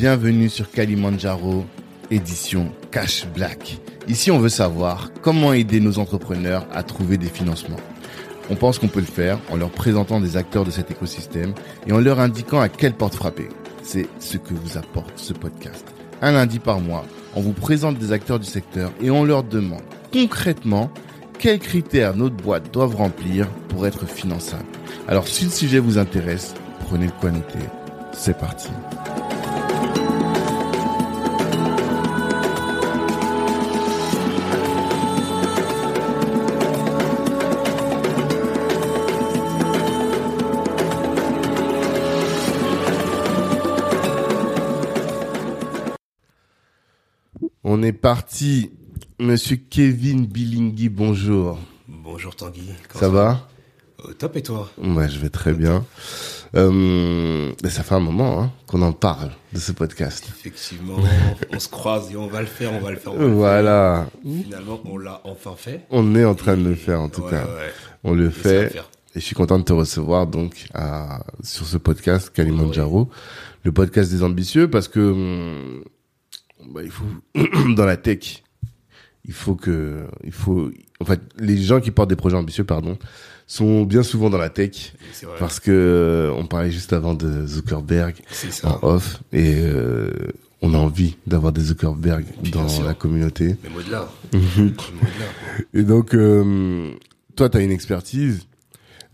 bienvenue sur Kalimandjaro, édition Cash Black. Ici, on veut savoir comment aider nos entrepreneurs à trouver des financements. On pense qu'on peut le faire en leur présentant des acteurs de cet écosystème et en leur indiquant à quelle porte frapper. C'est ce que vous apporte ce podcast. Un lundi par mois, on vous présente des acteurs du secteur et on leur demande concrètement quels critères notre boîte doivent remplir pour être finançable. Alors si le sujet vous intéresse, prenez le quoi noter. C'est parti. On est parti. Monsieur Kevin Billingui, bonjour. Bonjour Tanguy. Ça va? Au top et toi? Ouais, je vais très bien. Euh, ça fait un moment hein, qu'on en parle de ce podcast. Effectivement, on se croise et on va le faire, on va le faire. on va le Voilà. faire. Finalement, on l'a enfin fait. On est en train de le faire en tout Ouais, cas. ouais. On le ça fait. Et je suis content de te recevoir donc à, sur ce podcast Kalimandjaro, le podcast des ambitieux, parce que hum, bah, il faut dans la tech, il faut que il faut en fait les gens qui portent des projets ambitieux, pardon, sont bien souvent dans la tech parce que on parlait juste avant de Zuckerberg en off et euh, on a envie d'avoir des Zuckerberg Bien dans sûr. la communauté. Même au-delà. Au-delà. Et donc, euh, toi, tu as une expertise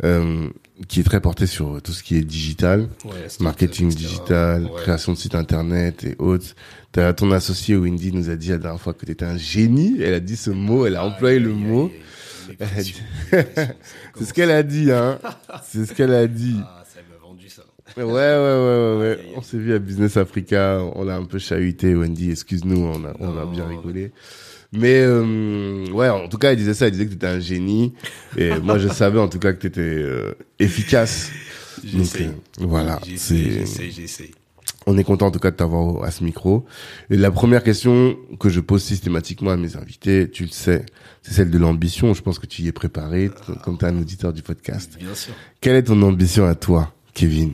euh, qui est très portée sur tout ce qui est digital, Ouais, marketing digital, Ouais. création de sites internet et autres. T'as ton associé Wendy nous a dit la dernière fois que tu étais un génie. Elle a dit ce mot, elle a employé le mot. C'est ce qu'elle a dit, hein. C'est ce qu'elle a dit. Ah, ça m'a vendu ça. Ouais, ouais, ouais, ouais, ouais. On s'est vu à Business Africa, on l'a un peu chahuté, Wendy, excuse-nous, on a, on a bien rigolé. Mais euh, ouais, en tout cas, il disait ça, il disait que tu étais un génie. Et moi, je savais en tout cas que tu étais efficace. Donc, J'essaye. euh, voilà, j'essaye, j'essaye. on est content en tout cas de t'avoir à ce micro. Et la première question que je pose systématiquement à mes invités, tu le sais, c'est celle de l'ambition. Je pense que tu y es préparé, t- comme tu es un auditeur du podcast. Bien sûr. Quelle est ton ambition à toi, Kevin?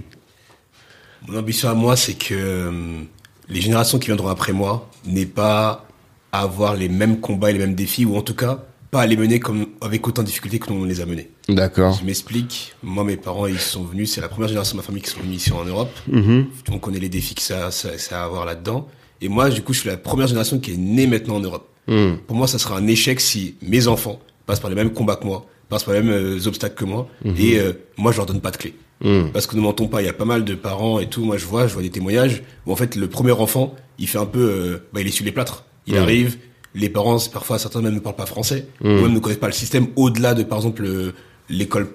Mon ambition à moi, c'est que euh, les générations qui viendront après moi n'aient pas à avoir les mêmes combats et les mêmes défis, ou en tout cas, pas à les mener comme, avec autant de difficultés que nous on les a menés. D'accord. Je m'explique. Moi, mes parents, ils sont venus. C'est la première génération de ma famille qui sont venus ici en Europe. Mhm. On connaît les défis que ça, ça, ça a à avoir là-dedans. Et moi, du coup, je suis la première génération qui est née maintenant en Europe. Mhm. Pour moi, ça sera un échec si mes enfants passent par les mêmes combats que moi, passent par les mêmes euh, obstacles que moi, et euh, moi, je leur donne pas de clé. Mhm. Parce que ne mentons pas, il y a pas mal de parents et tout. Moi, je vois, je vois des témoignages où en fait, le premier enfant, il fait un peu, euh, bah, il essuie les plâtres. Il arrive. Les parents, parfois certains même ne parlent pas français, ou même ne connaissent pas le système au-delà de, par exemple, le- l'école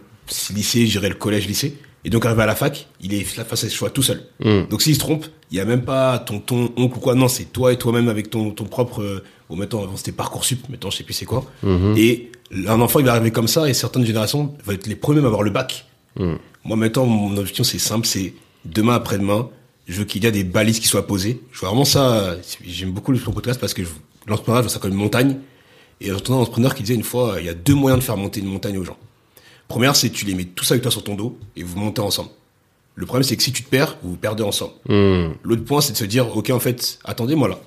lycée, je dirais le collège lycée. Et donc, arrivé à la fac, il est face à ses choix tout seul. Donc, s'il se trompe, il y a même pas ton, ton oncle ou quoi. Non, c'est toi et toi-même avec ton, ton propre, euh, bon, maintenant, avant, c'était Parcoursup, maintenant, je sais plus c'est quoi. Et un enfant, il va arriver comme ça, et certaines générations vont être les premiers à avoir le bac. Moi, maintenant, mon objectif, c'est simple, c'est demain après-demain, je veux qu'il y ait des balises qui soient posées. Je vois vraiment ça, j'aime beaucoup le podcast parce que l'entrepreneuriat, je vois ça comme une montagne. Et j'entendais un entrepreneur qui disait une fois, il y a deux moyens de faire monter une montagne aux gens. Première, c'est tu les mets tous avec toi sur ton dos et vous montez ensemble. Le problème, c'est que si tu te perds, vous vous perdez ensemble. Mhm. L'autre point, c'est de se dire, ok, en fait, attendez, moi là,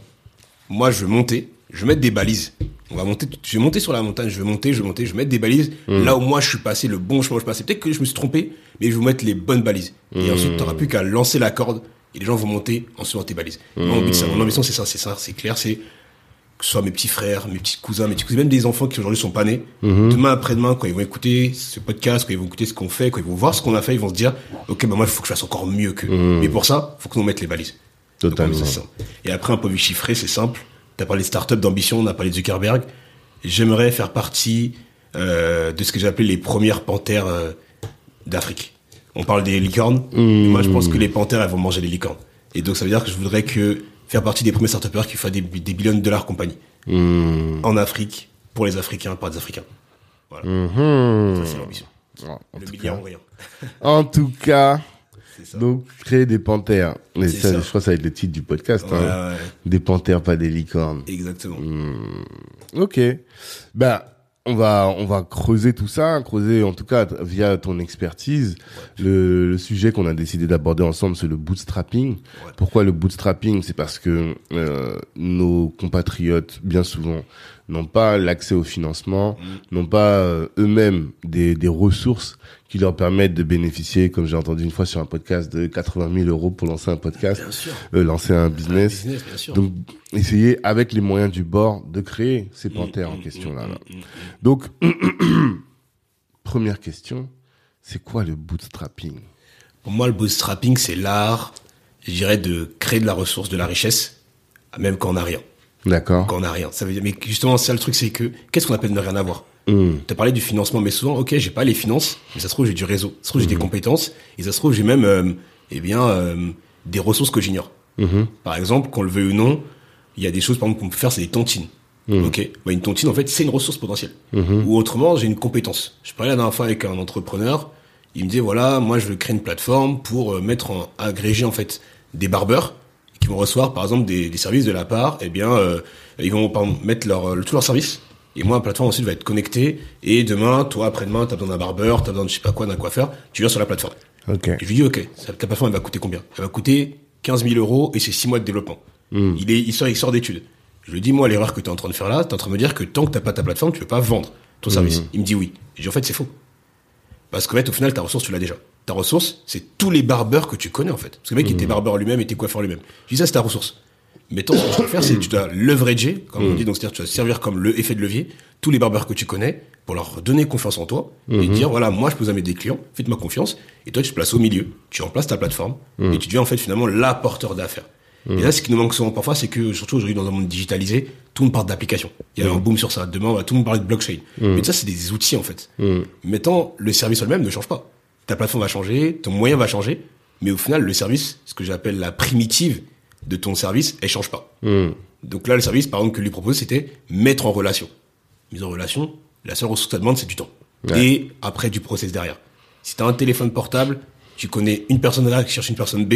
moi je veux monter, je veux mettre des balises. On va monter, je vais monter sur la montagne, je vais monter, je vais monter, je vais mettre des balises. Là où moi je suis passé, le bon chemin où je suis passé. Peut-être que je me suis trompé, mais je vais vous mettre les bonnes balises. Et ensuite, tu n'auras plus qu'à lancer la corde et les gens vont monter en suivant tes balises. Mon, ça- mon ambition, c'est ça, c'est ça, c'est clair, c'est que ce soit mes petits frères, mes petits cousins, mes petits cousins, même des enfants qui aujourd'hui sont pas nés. Demain après-demain, quand ils vont écouter ce podcast, quand ils vont écouter ce qu'on fait, quand ils vont voir ce qu'on a fait, ils vont se dire, ok, bah moi, il faut que je fasse encore mieux que. Mais pour ça, faut que nous mette les balises. Totalement. ça. Et après, un peu chiffré, c'est simple. Tu as parlé de start-up, d'ambition, on a parlé de Zuckerberg. J'aimerais faire partie euh, de ce que j'appelle les premières panthères euh, d'Afrique. On parle des licornes. mais Moi, je pense que les panthères, elles vont manger les licornes. Et donc, ça veut dire que je voudrais que faire partie des premiers start-upers qui font des, des billions de dollars compagnie. Mhm. En Afrique, pour les Africains, par des Africains. Voilà. Mhm. Ça, c'est l'ambition. En Le tout milliard cas- ou rien. En tout cas, donc créer des panthères. Mais ça, ça. je crois que ça va être le titre du podcast. Ouais, hein. ouais, Des panthères, pas des licornes. exactement. Ok. Bah, on va on va creuser tout ça, creuser en tout cas via ton expertise. Le, le sujet qu'on a décidé d'aborder ensemble, c'est le bootstrapping. Pourquoi le bootstrapping? C'est parce que euh, nos compatriotes, bien souvent, n'ont pas l'accès au financement, Mm. n'ont pas euh, eux-mêmes des, des ressources qui leur permettent de bénéficier, comme j'ai entendu une fois sur un podcast, de 80 000 euros pour lancer un podcast, euh, lancer un business. Business, bien sûr. Donc, essayer avec les moyens du bord de créer ces Mm, panthères en question là. là. Donc, première question, c'est quoi le bootstrapping? Pour moi, le bootstrapping, c'est l'art, je dirais, de créer de la ressource, de la richesse, même quand on n'a rien. D'accord. Quand on n'a rien. Ça veut dire, mais justement, ça, le truc, c'est que, qu'est-ce qu'on appelle ne rien avoir? Hmm. Tu as parlé du financement, mais souvent, ok, j'ai pas les finances, mais ça se trouve, j'ai du réseau. Ça se trouve, j'ai des compétences, et ça se trouve, j'ai même, euh, eh bien, euh, des ressources que j'ignore. Mhm. Par exemple, qu'on le veuille ou non, il y a des choses, par exemple, qu'on peut faire, c'est des tontines. Ok, bah, une tontine, en fait, c'est une ressource potentielle. Ou autrement, j'ai une compétence. Je parlais la dernière fois avec un entrepreneur. Il me disait voilà, moi, je veux créer une plateforme pour euh, mettre en agrégé en fait des barbeurs qui vont recevoir, par exemple, des, des services de la part. Eh bien, euh, ils vont par exemple, mettre leur tous leurs services. Et moi, la plateforme ensuite va être connectée. Et demain, toi, après-demain, t'as besoin d'un barbeur, t'as besoin de je sais pas quoi, d'un coiffeur. Tu viens sur la plateforme. Ok. Et je lui dis, OK, ta plateforme, elle va coûter combien? Elle va coûter 15 000 euros et c'est 6 mois de développement. Il, est, il sort, il sort d'études. Je lui dis, moi, l'erreur que tu es en train de faire là, tu es en train de me dire que tant que t'as pas ta plateforme, tu peux pas vendre ton service. Il me dit oui. Je dis, en fait, c'est faux. Parce qu'en fait, au final, ta ressource, tu l'as déjà. Ta ressource, c'est tous les barbeurs que tu connais, en fait. Parce que le mec, il était barbeur lui-même, était coiffeur lui-même. Je dis, ça, c'est ta ressource. Mais toi, ce que tu dois faire, c'est que tu dois leverager, comme on dit, donc c'est-à-dire tu dois servir comme le effet de levier tous les barbeurs que tu connais pour leur donner confiance en toi et dire voilà, moi je peux amener des clients, faites-moi confiance et toi tu te places au milieu, tu remplaces ta plateforme et tu deviens en fait finalement l'apporteur d'affaires. Et là, ce qui nous manque souvent parfois, c'est que surtout aujourd'hui dans un monde digitalisé, tout le monde parle d'applications. Il y a un boom sur ça. Demain, va tout le monde parler de blockchain. Mais ça, c'est des outils en fait. Maintenant, le service en lui-même ne change pas. Ta plateforme va changer, ton moyen va changer, mais au final, le service, ce que j'appelle la primitive de ton service, elle change pas. Hmm. Donc là, le service, par exemple, que lui propose, c'était mettre en relation. Mise en relation, la seule ressource que ça demande, c'est du temps. Et après, du process derrière. Si tu as un téléphone portable, tu connais une personne A qui cherche une personne B,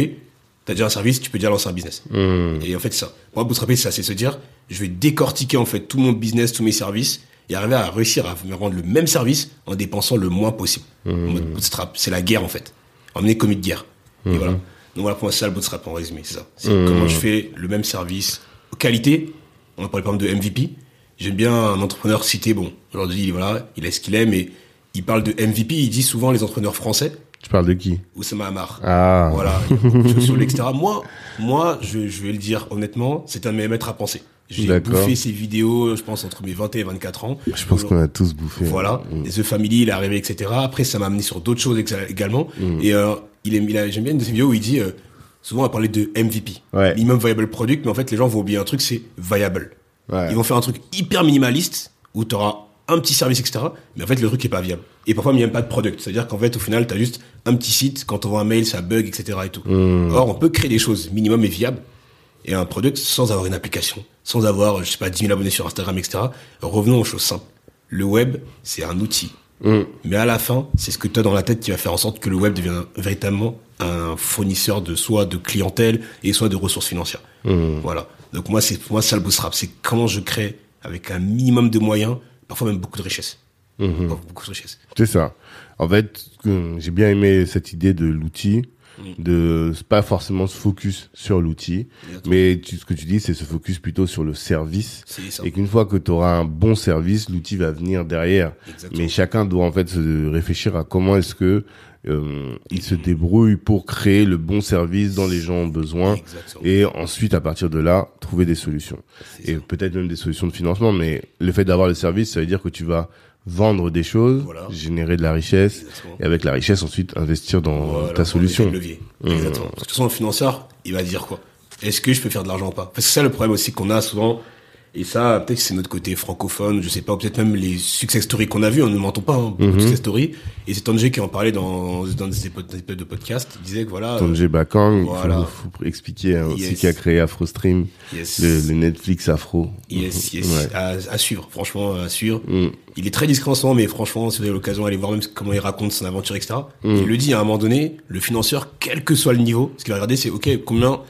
tu as déjà un service, tu peux déjà lancer un business. Et en fait, c'est ça. Pour moi, bootstrapper, c'est ça, c'est se dire, je vais décortiquer en fait tout mon business, tous mes services, et arriver à réussir à me rendre le même service en dépensant le moins possible. En mode bootstrap, c'est la guerre en fait. Emmener comme une guerre. Et voilà. Donc voilà, pour moi, c'est ça le bootstrap en résumé, c'est ça. C'est comment je fais le même service, qualité. On a parlé par exemple de MVP. J'aime bien un entrepreneur cité, bon, aujourd'hui, voilà, il est ce qu'il est, mais il parle de MVP, il dit souvent les entrepreneurs français, Tu parles de qui? Oussama Hamar. Ah. Voilà, sur etc. Moi, moi, je, je vais le dire honnêtement, c'est un de mes maîtres à penser. J'ai bouffé ses vidéos, je pense, entre mes 20 et 24 ans. Je pense qu'on a tous bouffé. Voilà, Mm. The Family, il est arrivé, etc. Après, ça m'a amené sur d'autres choses également. Mm. Et euh, il est, il a, j'aime bien une de ses vidéos où il dit, euh, souvent on va parler de MVP, Ouais. minimum viable product, mais en fait les gens vont oublier un truc, c'est viable. Ouais. Ils vont faire un truc hyper minimaliste où tu auras un petit service, etc. Mais en fait le truc est pas viable. Et parfois il n'y a même pas de product, c'est-à-dire qu'en fait au final tu as juste un petit site, quand on voit un mail ça bug, etc. Et tout. Mm. Or on peut créer des choses minimum et viables et un product sans avoir une application, sans avoir, je sais pas, 10 000 abonnés sur Instagram, etc. Revenons aux choses simples. Le web, c'est un outil. Mm. Mais à la fin, c'est ce que tu as dans la tête qui va faire en sorte que le web devienne véritablement un fournisseur de soit de clientèle et soit de ressources financières. Voilà. Donc moi, c'est pour moi ça le bootstrap. C'est comment je crée avec un minimum de moyens, parfois même beaucoup de richesse. Beaucoup de richesse. C'est ça. En fait, euh, j'ai bien aimé cette idée de l'outil, de pas forcément se focus sur l'outil, mais tu, ce que tu dis, c'est se focus plutôt sur le service. Et qu'une fois que tu auras un bon service, l'outil va venir derrière. Exactement. Mais chacun doit en fait se réfléchir à comment est-ce que euh, il se débrouille pour créer le bon service dont les gens ont besoin. Exactement. Et ensuite, à partir de là, trouver des solutions. Et peut-être même des solutions de financement, mais le fait d'avoir le service, ça veut dire que tu vas vendre des choses, Voilà. générer de la richesse, Exactement. et avec la richesse, ensuite, investir dans Voilà, ta solution. le levier. Exactement. Parce que de toute façon, le financeur, il va dire quoi? Est-ce que je peux faire de l'argent ou pas? Parce que c'est ça le problème aussi qu'on a souvent. Et ça, peut-être que c'est notre côté francophone, je sais pas, peut-être même les success stories qu'on a vus, on ne mentons pas, hein, de success stories. Et c'est Tanjay qui en parlait dans, dans des épisodes des épisodes de podcast, il disait que voilà, euh, Tonje Bakang, il Voilà. faut, faut expliquer hein, aussi Yes. qui a créé AfroStream, Yes. le, le Netflix Afro. Yes, yes, Ouais. à, à suivre, franchement, à suivre. Mm. Il est très discret en ce moment, mais franchement, si vous avez l'occasion d'aller voir même comment il raconte son aventure, etc. Mm. Il le dit à un moment donné, le financeur, quel que soit le niveau, ce qu'il va regarder, c'est, OK, combien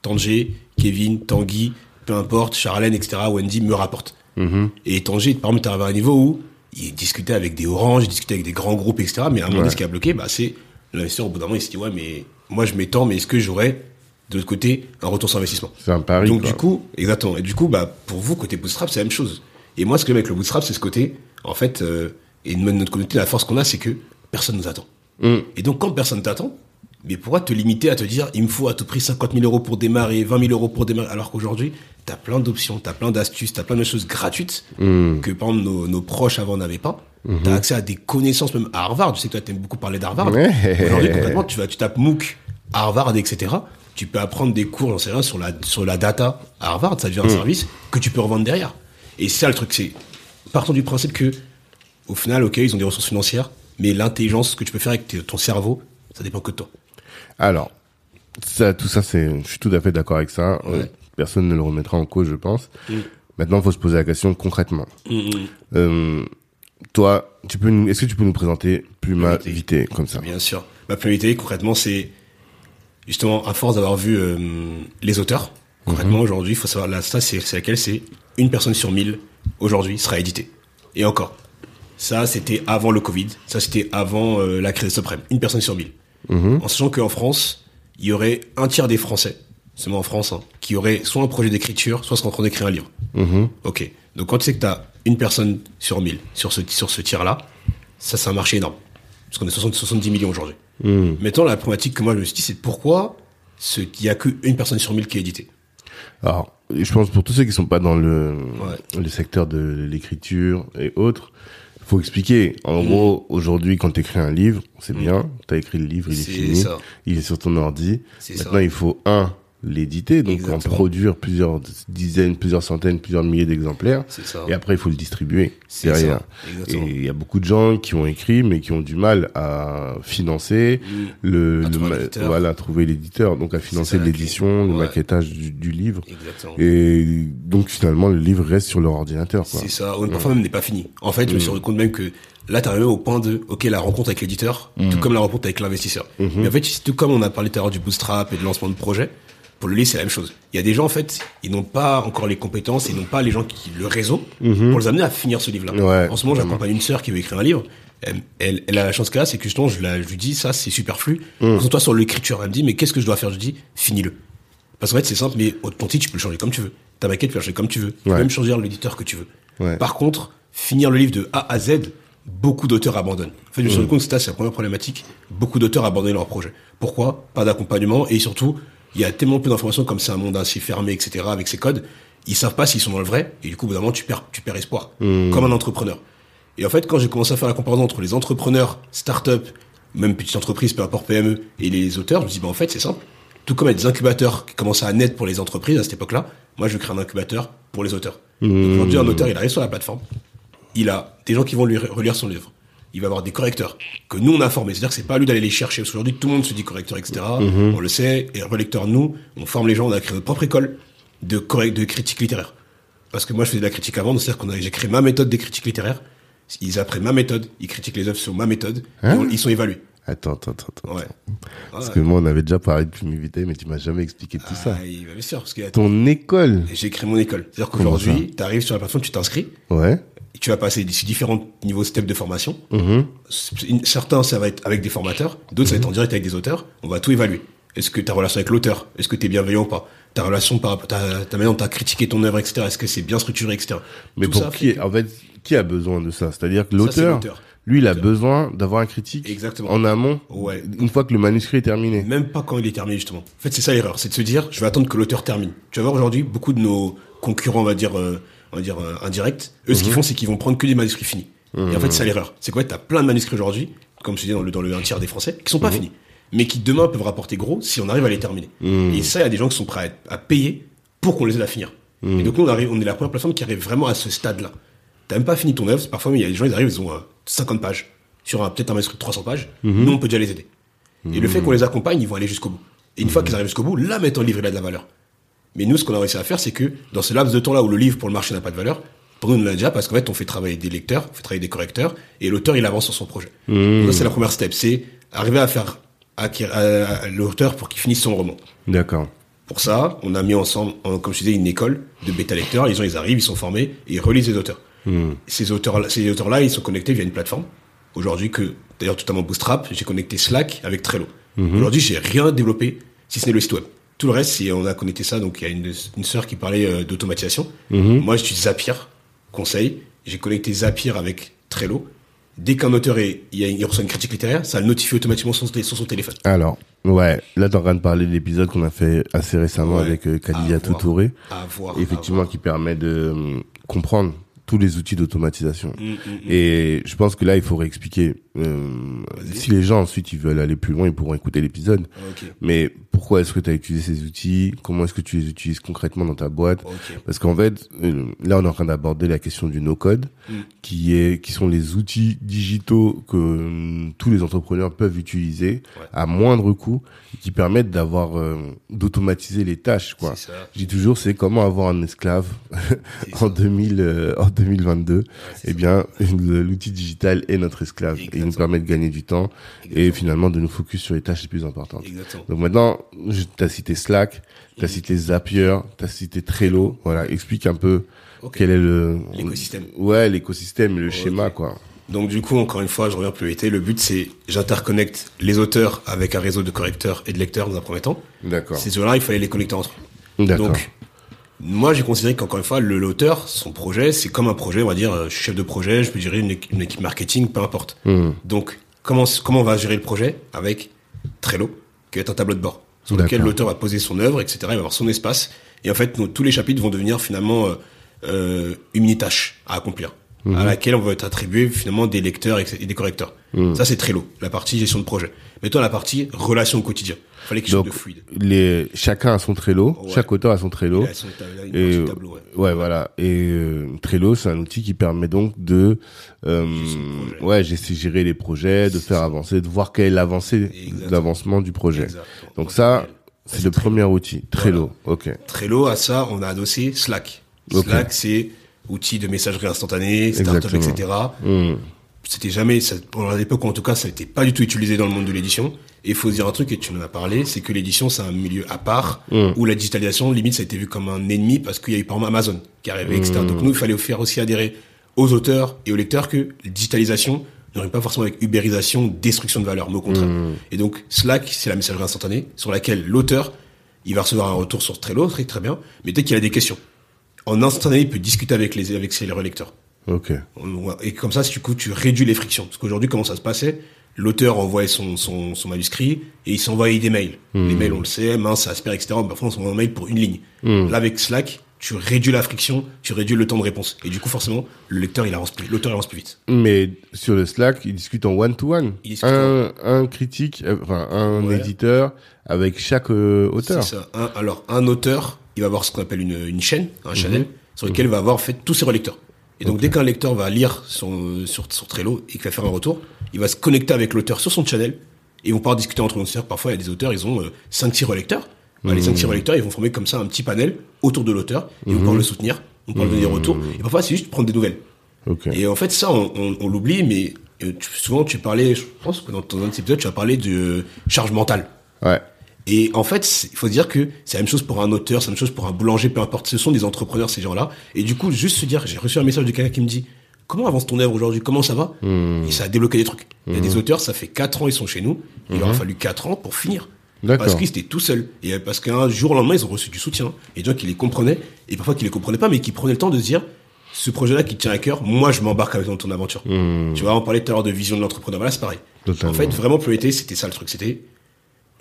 Tangier, Kevin, Tanguy, peu importe, Charlène, etc., Wendy me rapportent. Mhm. Et Tangier, par exemple, arrivé à un niveau où il discutait avec des Orange, il discutait avec des grands groupes, etc. Mais à un moment donné, Ouais. ce qui a bloqué, bah, c'est l'investisseur, au bout d'un moment, il s'est dit, ouais, mais moi, je m'étends, mais est-ce que j'aurais, de l'autre côté, un retour sur investissement? C'est un pari. Donc quoi. du coup, exactement. Et du coup, bah pour vous côté bootstrap, c'est la même chose. Et moi, ce que j'aime avec le bootstrap, c'est ce côté, en fait, euh, et de notre côté, la force qu'on a, c'est que personne nous attend. Mm. Et donc, quand personne t'attend, mais pourquoi te limiter à te dire, il me faut à tout prix 50 000 euros pour démarrer, 20 000 euros pour démarrer, alors qu'aujourd'hui, t'as plein d'options, t'as plein d'astuces, t'as plein de choses gratuites Mm. que par exemple nos, nos proches avant n'avaient pas. T'as accès à des connaissances même à Harvard. Je sais que toi t'aimes beaucoup parler d'Harvard. Ouais. Aujourd'hui, concrètement, tu vas, tu tapes MOOC, Harvard, etc. Tu peux apprendre des cours, j'en sais rien, sur la, sur la data à Harvard. Ça devient un service que tu peux revendre derrière. Et ça le truc, c'est, partons du principe que, au final, ok, ils ont des ressources financières, mais l'intelligence, ce que tu peux faire avec ton cerveau, ça dépend que de toi. Alors, ça, tout ça, c'est, je suis tout à fait d'accord avec ça. Euh, Ouais. personne ne le remettra en cause, je pense. Mm. Maintenant, il faut se poser la question concrètement. Euh, toi, tu peux nous, est-ce que tu peux nous présenter Pluma Vité. Comme ça Bien sûr. Ma priorité, concrètement, c'est justement à force d'avoir vu euh, les auteurs. Concrètement, aujourd'hui, il faut savoir là, ça, c'est c'est laquelle? C'est une personne sur mille aujourd'hui sera éditée. Et encore, ça, c'était avant le Covid. Ça, c'était avant euh, la crise suprême. Une personne sur mille. En sachant qu'en France, il y aurait un tiers des Français, seulement en France, hein, qui auraient soit un projet d'écriture, soit sont en train d'écrire un livre. Ok. Donc quand tu sais que tu as une personne sur 1000 sur ce, sur ce tir-là, ça c'est un marché énorme. Parce qu'on est 60, 70 millions aujourd'hui. Mm. Maintenant, la problématique que moi je me suis dit, c'est pourquoi ce- il y a qu'une personne sur 1000 qui est éditée? Alors, je pense pour tous ceux qui sont pas dans le, Ouais. le secteur de l'écriture et autres, faut expliquer. En gros, aujourd'hui, quand tu écris un livre, c'est bien, tu as écrit le livre, il est, fini, ça. il est sur ton ordi. Maintenant, ça. il faut un l'éditer, donc en produire plusieurs dizaines, plusieurs centaines, plusieurs milliers d'exemplaires. Et après, il faut le distribuer C'est exactement. Et il y a beaucoup de gens qui ont écrit, mais qui ont du mal à financer le, Mm. À le trouver l'éditeur. voilà, trouver l'éditeur, donc à financer l'édition, le Ouais. maquettage du, du livre. Exactement. Et donc finalement, le livre reste sur leur ordinateur. C'est ça. Ou Parfois même n'est pas fini. En fait, je me suis rendu compte même que là, tu arrivé au point de, ok, la rencontre avec l'éditeur, tout comme la rencontre avec l'investisseur. Mais en fait, tout comme on a parlé tout à l'heure du bootstrap et de lancement de projet, pour le livre, c'est la même chose. Il y a des gens, en fait, ils n'ont pas encore les compétences, ils n'ont pas les gens qui, le réseau, pour les amener à finir ce livre-là. Ouais, en ce moment, j'accompagne une sœur qui veut écrire un livre. Elle, elle, elle a la chance qu'elle a, c'est que justement, je, la, je lui dis, ça, c'est superflu. Concentre-toi sur l'écriture. Elle me dit, mais qu'est-ce que je dois faire? Je lui dis, finis-le. Parce qu'en fait, c'est simple, mais ton titre, tu peux le changer comme tu veux. Ta maquette, tu peux la changer comme tu veux. Tu peux même choisir l'éditeur que tu veux. Ouais. Par contre, finir le livre de A à Z, beaucoup d'auteurs abandonnent. En fait, je me suis rendu compte que ça, c'est la première problématique. Beaucoup d'auteurs abandonnent leur projet. Pourquoi? Pas d'accompagnement et surtout, il y a tellement peu d'informations comme c'est un monde ainsi fermé, etc., avec ses codes. Ils savent pas s'ils sont dans le vrai et du coup, au bout d'un moment, tu perds, tu perds espoir. Comme un entrepreneur. Et en fait, quand j'ai commencé à faire la comparaison entre les entrepreneurs, start-up, même petites entreprises, peu importe PME, et les auteurs, je me dis, bah, en fait, c'est simple. Tout comme il y a des incubateurs qui commençaient à naître pour les entreprises à cette époque-là, moi, je vais créer un incubateur pour les auteurs. Donc, Aujourd'hui, un auteur, il arrive sur la plateforme. Il a des gens qui vont lui re- relire son livre. Il va avoir des correcteurs que nous, on a formés. C'est-à-dire que c'est pas à lui d'aller les chercher. Parce qu'aujourd'hui, tout le monde se dit correcteur, etc. On le sait. Et relecteur, nous, on forme les gens. On a créé notre propre école de correct, de critique littéraire. Parce que moi, je faisais de la critique avant. C'est-à-dire qu'on a, j'ai créé ma méthode des critiques littéraires. Ils apprennent ma méthode. Ils critiquent les œuvres sur ma méthode. et Hein on- ils sont évalués. Attends, attends, attends. Ouais. Parce que moi, on avait déjà parlé de Plumivité, mais tu m'as jamais expliqué tout ça. Ah, il- bien sûr, parce que Ton école j'ai créé mon école. C'est-à-dire qu'aujourd'hui, tu arrives sur la plateforme, tu t'inscris. Ouais. Tu vas passer d'ici différents niveaux step de formation. Mhm. Certains, ça va être avec des formateurs. D'autres, ça va être en direct avec des auteurs. On va tout évaluer. Est-ce que ta relation avec l'auteur, est-ce que tu es bienveillant ou pas? Ta relation par rapport, ta, ta manière dont tu as critiqué ton œuvre, etc. Est-ce que c'est bien structuré, etc. Mais Tout pour ça qui, fait en fait, qui a besoin de ça? C'est-à-dire que l'auteur, lui, il a besoin d'avoir un critique Exactement. en amont, Ouais. une fois que le manuscrit est terminé. Même pas quand il est terminé, justement. En fait, c'est ça l'erreur. C'est de se dire, je vais attendre que l'auteur termine. Tu vas voir aujourd'hui, beaucoup de nos concurrents, on va dire, euh, on va dire, euh, indirects, eux, Mhm. ce qu'ils font, c'est qu'ils vont prendre que des manuscrits finis. Et en fait, c'est ça l'erreur. C'est quoi? T'as plein de manuscrits aujourd'hui, comme je disais dans le, dans le un tiers des Français, qui sont Mhm. pas finis. Mais qui demain peuvent rapporter gros si on arrive à les terminer. Mhm. Et ça, il y a des gens qui sont prêts à, à payer pour qu'on les aide à finir. Mhm. Et donc, nous, on arrive, on est la première plateforme qui arrive vraiment à ce stade-là. T'as même pas fini ton œuvre. Parfois, il y a des gens, ils arrivent, ils ont euh, 50 pages. Sur peut-être un manuscrit de 300 pages. Mhm. Nous, on peut déjà les aider. Et le fait qu'on les accompagne, ils vont aller jusqu'au bout. Et une fois qu'ils arrivent jusqu'au bout, là, maintenant, le livre, il a de la valeur. Mais nous, ce qu'on a réussi à faire, c'est que dans ce laps de temps-là où le livre pour le marché n'a pas de valeur, pour nous, on l'a déjà parce qu'en fait, on fait travailler des lecteurs, on fait travailler des correcteurs, et l'auteur, il avance sur son projet. Donc ça, c'est la première step, c'est arriver à faire acquérir- à- l'auteur pour qu'il finisse son roman. D'accord. Pour ça, on a mis ensemble, en- comme je disais, une école de bêta lecteurs. Les gens, ils arrivent, ils sont formés et ils relisent les auteurs. Hmm. Ces auteurs, ces auteurs-là, ils sont connectés via une plateforme. Aujourd'hui, que d'ailleurs totalement Bootstrap, j'ai connecté Slack avec Trello. Hmm. Aujourd'hui, j'ai rien développé si ce n'est le site web. Tout le reste, on a connecté ça. Donc, il y a une, une sœur qui parlait euh, d'automatisation. Hmm. Moi, je suis Zapier, conseil. J'ai connecté Zapier avec Trello. Dès qu'un auteur est, il, a, il, reçoit une critique littéraire, ça le notifie automatiquement sur, sur son téléphone. Alors, ouais, là, t'es en train de parler de l'épisode qu'on a fait assez récemment Ouais. avec euh, Khadija. Toutouré, effectivement, qui permet de euh, comprendre tous les outils d'automatisation. Mm, mm, mm. Et je pense que là, il faut réexpliquer. Euh, si les gens ensuite ils veulent aller plus loin, ils pourront écouter l'épisode. Ok. Mais pourquoi est-ce que tu as utilisé ces outils? Comment est-ce que tu les utilises concrètement dans ta boîte? Ok. Parce qu'en fait, euh, là, on est en train d'aborder la question du no-code, Mm. qui est, qui sont les outils digitaux que euh, tous les entrepreneurs peuvent utiliser Ouais. à moindre coût, qui permettent d'avoir, euh, d'automatiser les tâches, quoi. Je dis toujours, c'est comment avoir un esclave en ça. 2000, euh, en 2022. Ouais, Eh bien, l'outil digital est notre esclave et il nous Exactement. permet de gagner du temps et Exactement. finalement de nous focus sur les tâches les plus importantes. Exactement. Donc maintenant, je t'as cité Slack, t'as cité Zapier, t'as cité Trello. Voilà, explique un peu quel est le L'écosystème. Ouais, l'écosystème, le schéma quoi. Donc du coup, encore une fois, je reviens à priorité. Le but, c'est j'interconnecte les auteurs avec un réseau de correcteurs et de lecteurs dans un premier temps. D'accord. Ces deux-là, il fallait les connecter entre eux. D'accord. Donc, moi, j'ai considéré qu'encore une fois, le l'auteur, son projet, c'est comme un projet, on va dire, euh, je suis chef de projet, je peux gérer une, équipe- une équipe marketing, peu importe. Hmm. Donc, comment, comment on va gérer le projet Avec Trello, qui va être un tableau de bord, sur lequel l'auteur va poser son œuvre, etc. Il va avoir son espace. Et en fait, tous les chapitres vont devenir finalement euh, euh, une mini-tâche à accomplir, Mhm. à laquelle on va être attribué finalement des lecteurs et des correcteurs. Mhm. Ça, c'est Trello, la partie gestion de projet. Mettons la partie relation au quotidien. Fallait de fluide. les chacun a son Trello, Ouais. chaque auteur a son Trello. Et t'as une Et euh, tableau, ouais. ouais, voilà. Et euh, Trello, c'est un outil qui permet donc de, euh, ouais, gérer les projets, de faire avancer, de voir quelle est l'avancée, l'avancement du projet. Exactement. Donc ça, c'est le Trello. premier outil. Trello, ok. Trello, à ça, on a adossé Slack. Ok. Slack, c'est outil de messagerie instantanée, startup, etc. Hmm. C'était jamais, ça, pour l'époque en tout cas, ça n'était pas du tout utilisé dans le monde de l'édition. Et il faut se dire un truc, et tu en as parlé, c'est que l'édition, c'est un milieu à part, Mm. où la digitalisation, limite, ça a été vu comme un ennemi parce qu'il y a eu par exemple Amazon qui arrivait, etc. Mm. Donc nous, il fallait faire aussi adhérer aux auteurs et aux lecteurs que la digitalisation n'aurait pas forcément avec ubérisation, destruction de valeur, mais au contraire. Mm. Et donc, Slack, c'est la messagerie instantanée sur laquelle l'auteur, il va recevoir un retour sur Trello, très, très bien, mais dès qu'il a des questions, en instantané, il peut discuter avec les, avec ses relecteurs. Ok. Et comme ça, du coup, tu réduis les frictions. Parce qu'aujourd'hui, comment ça se passait? L'auteur envoyait son, son, son manuscrit et il s'envoyait des mails. Les mails, on le sait, mince, aspect, etc. Parfois, on s'envoie un mail pour une ligne. Là, avec Slack, tu réduis la friction, tu réduis le temps de réponse. Et du coup, forcément, le lecteur, il avance plus, l'auteur, avance plus vite. Mais sur le Slack, ils discutent en one-to-one. Discutent Un, un critique, euh, enfin un Ouais. éditeur avec chaque euh, auteur. C'est ça. Un- alors, un auteur, il va avoir ce qu'on appelle une, une chaîne, un channel, sur lequel il va avoir en fait tous ses relecteurs. Et donc, dès qu'un lecteur va lire son, sur, sur Trello et qu'il va faire un retour, il va se connecter avec l'auteur sur son channel et ils vont pouvoir discuter entre eux. Parfois, il y a des auteurs, ils ont euh, 5-6 relecteurs. Bah, Les 5-6 relecteurs, ils vont former comme ça un petit panel autour de l'auteur et ils vont pouvoir le soutenir, vont pouvoir lui donner des retours. Et parfois, c'est juste prendre des nouvelles. Et en fait, ça, on, on, on l'oublie, mais euh, tu- souvent, tu parlais, je pense que dans ton un épisode, tu as parlé de euh, charge mentale. Ouais. Et en fait, il faut dire que c'est la même chose pour un auteur, c'est la même chose pour un boulanger, peu importe. Ce sont des entrepreneurs, ces gens-là. Et du coup, juste se dire, j'ai reçu un message de quelqu'un qui me dit, comment avance ton œuvre aujourd'hui? Comment ça va? Hmm. Et ça a débloqué des trucs. Il y a des auteurs, ça fait quatre ans, ils sont chez nous. Il leur a fallu quatre ans pour finir. Hmm. Parce qu'ils étaient tout seuls. Et parce qu'un jour au lendemain, ils ont reçu du soutien. Et des gens qui les comprenaient, et parfois qui les comprenaient pas, mais qui prenaient le temps de se dire, ce projet-là qui tient à cœur, moi, je m'embarque avec dans ton aventure. Tu vois, on parlait tout à l'heure de vision de l'entrepreneur. Voilà, c'est pareil. Hmm. Totalement. En fait, vraiment, priorité, c'était ça le truc. C'était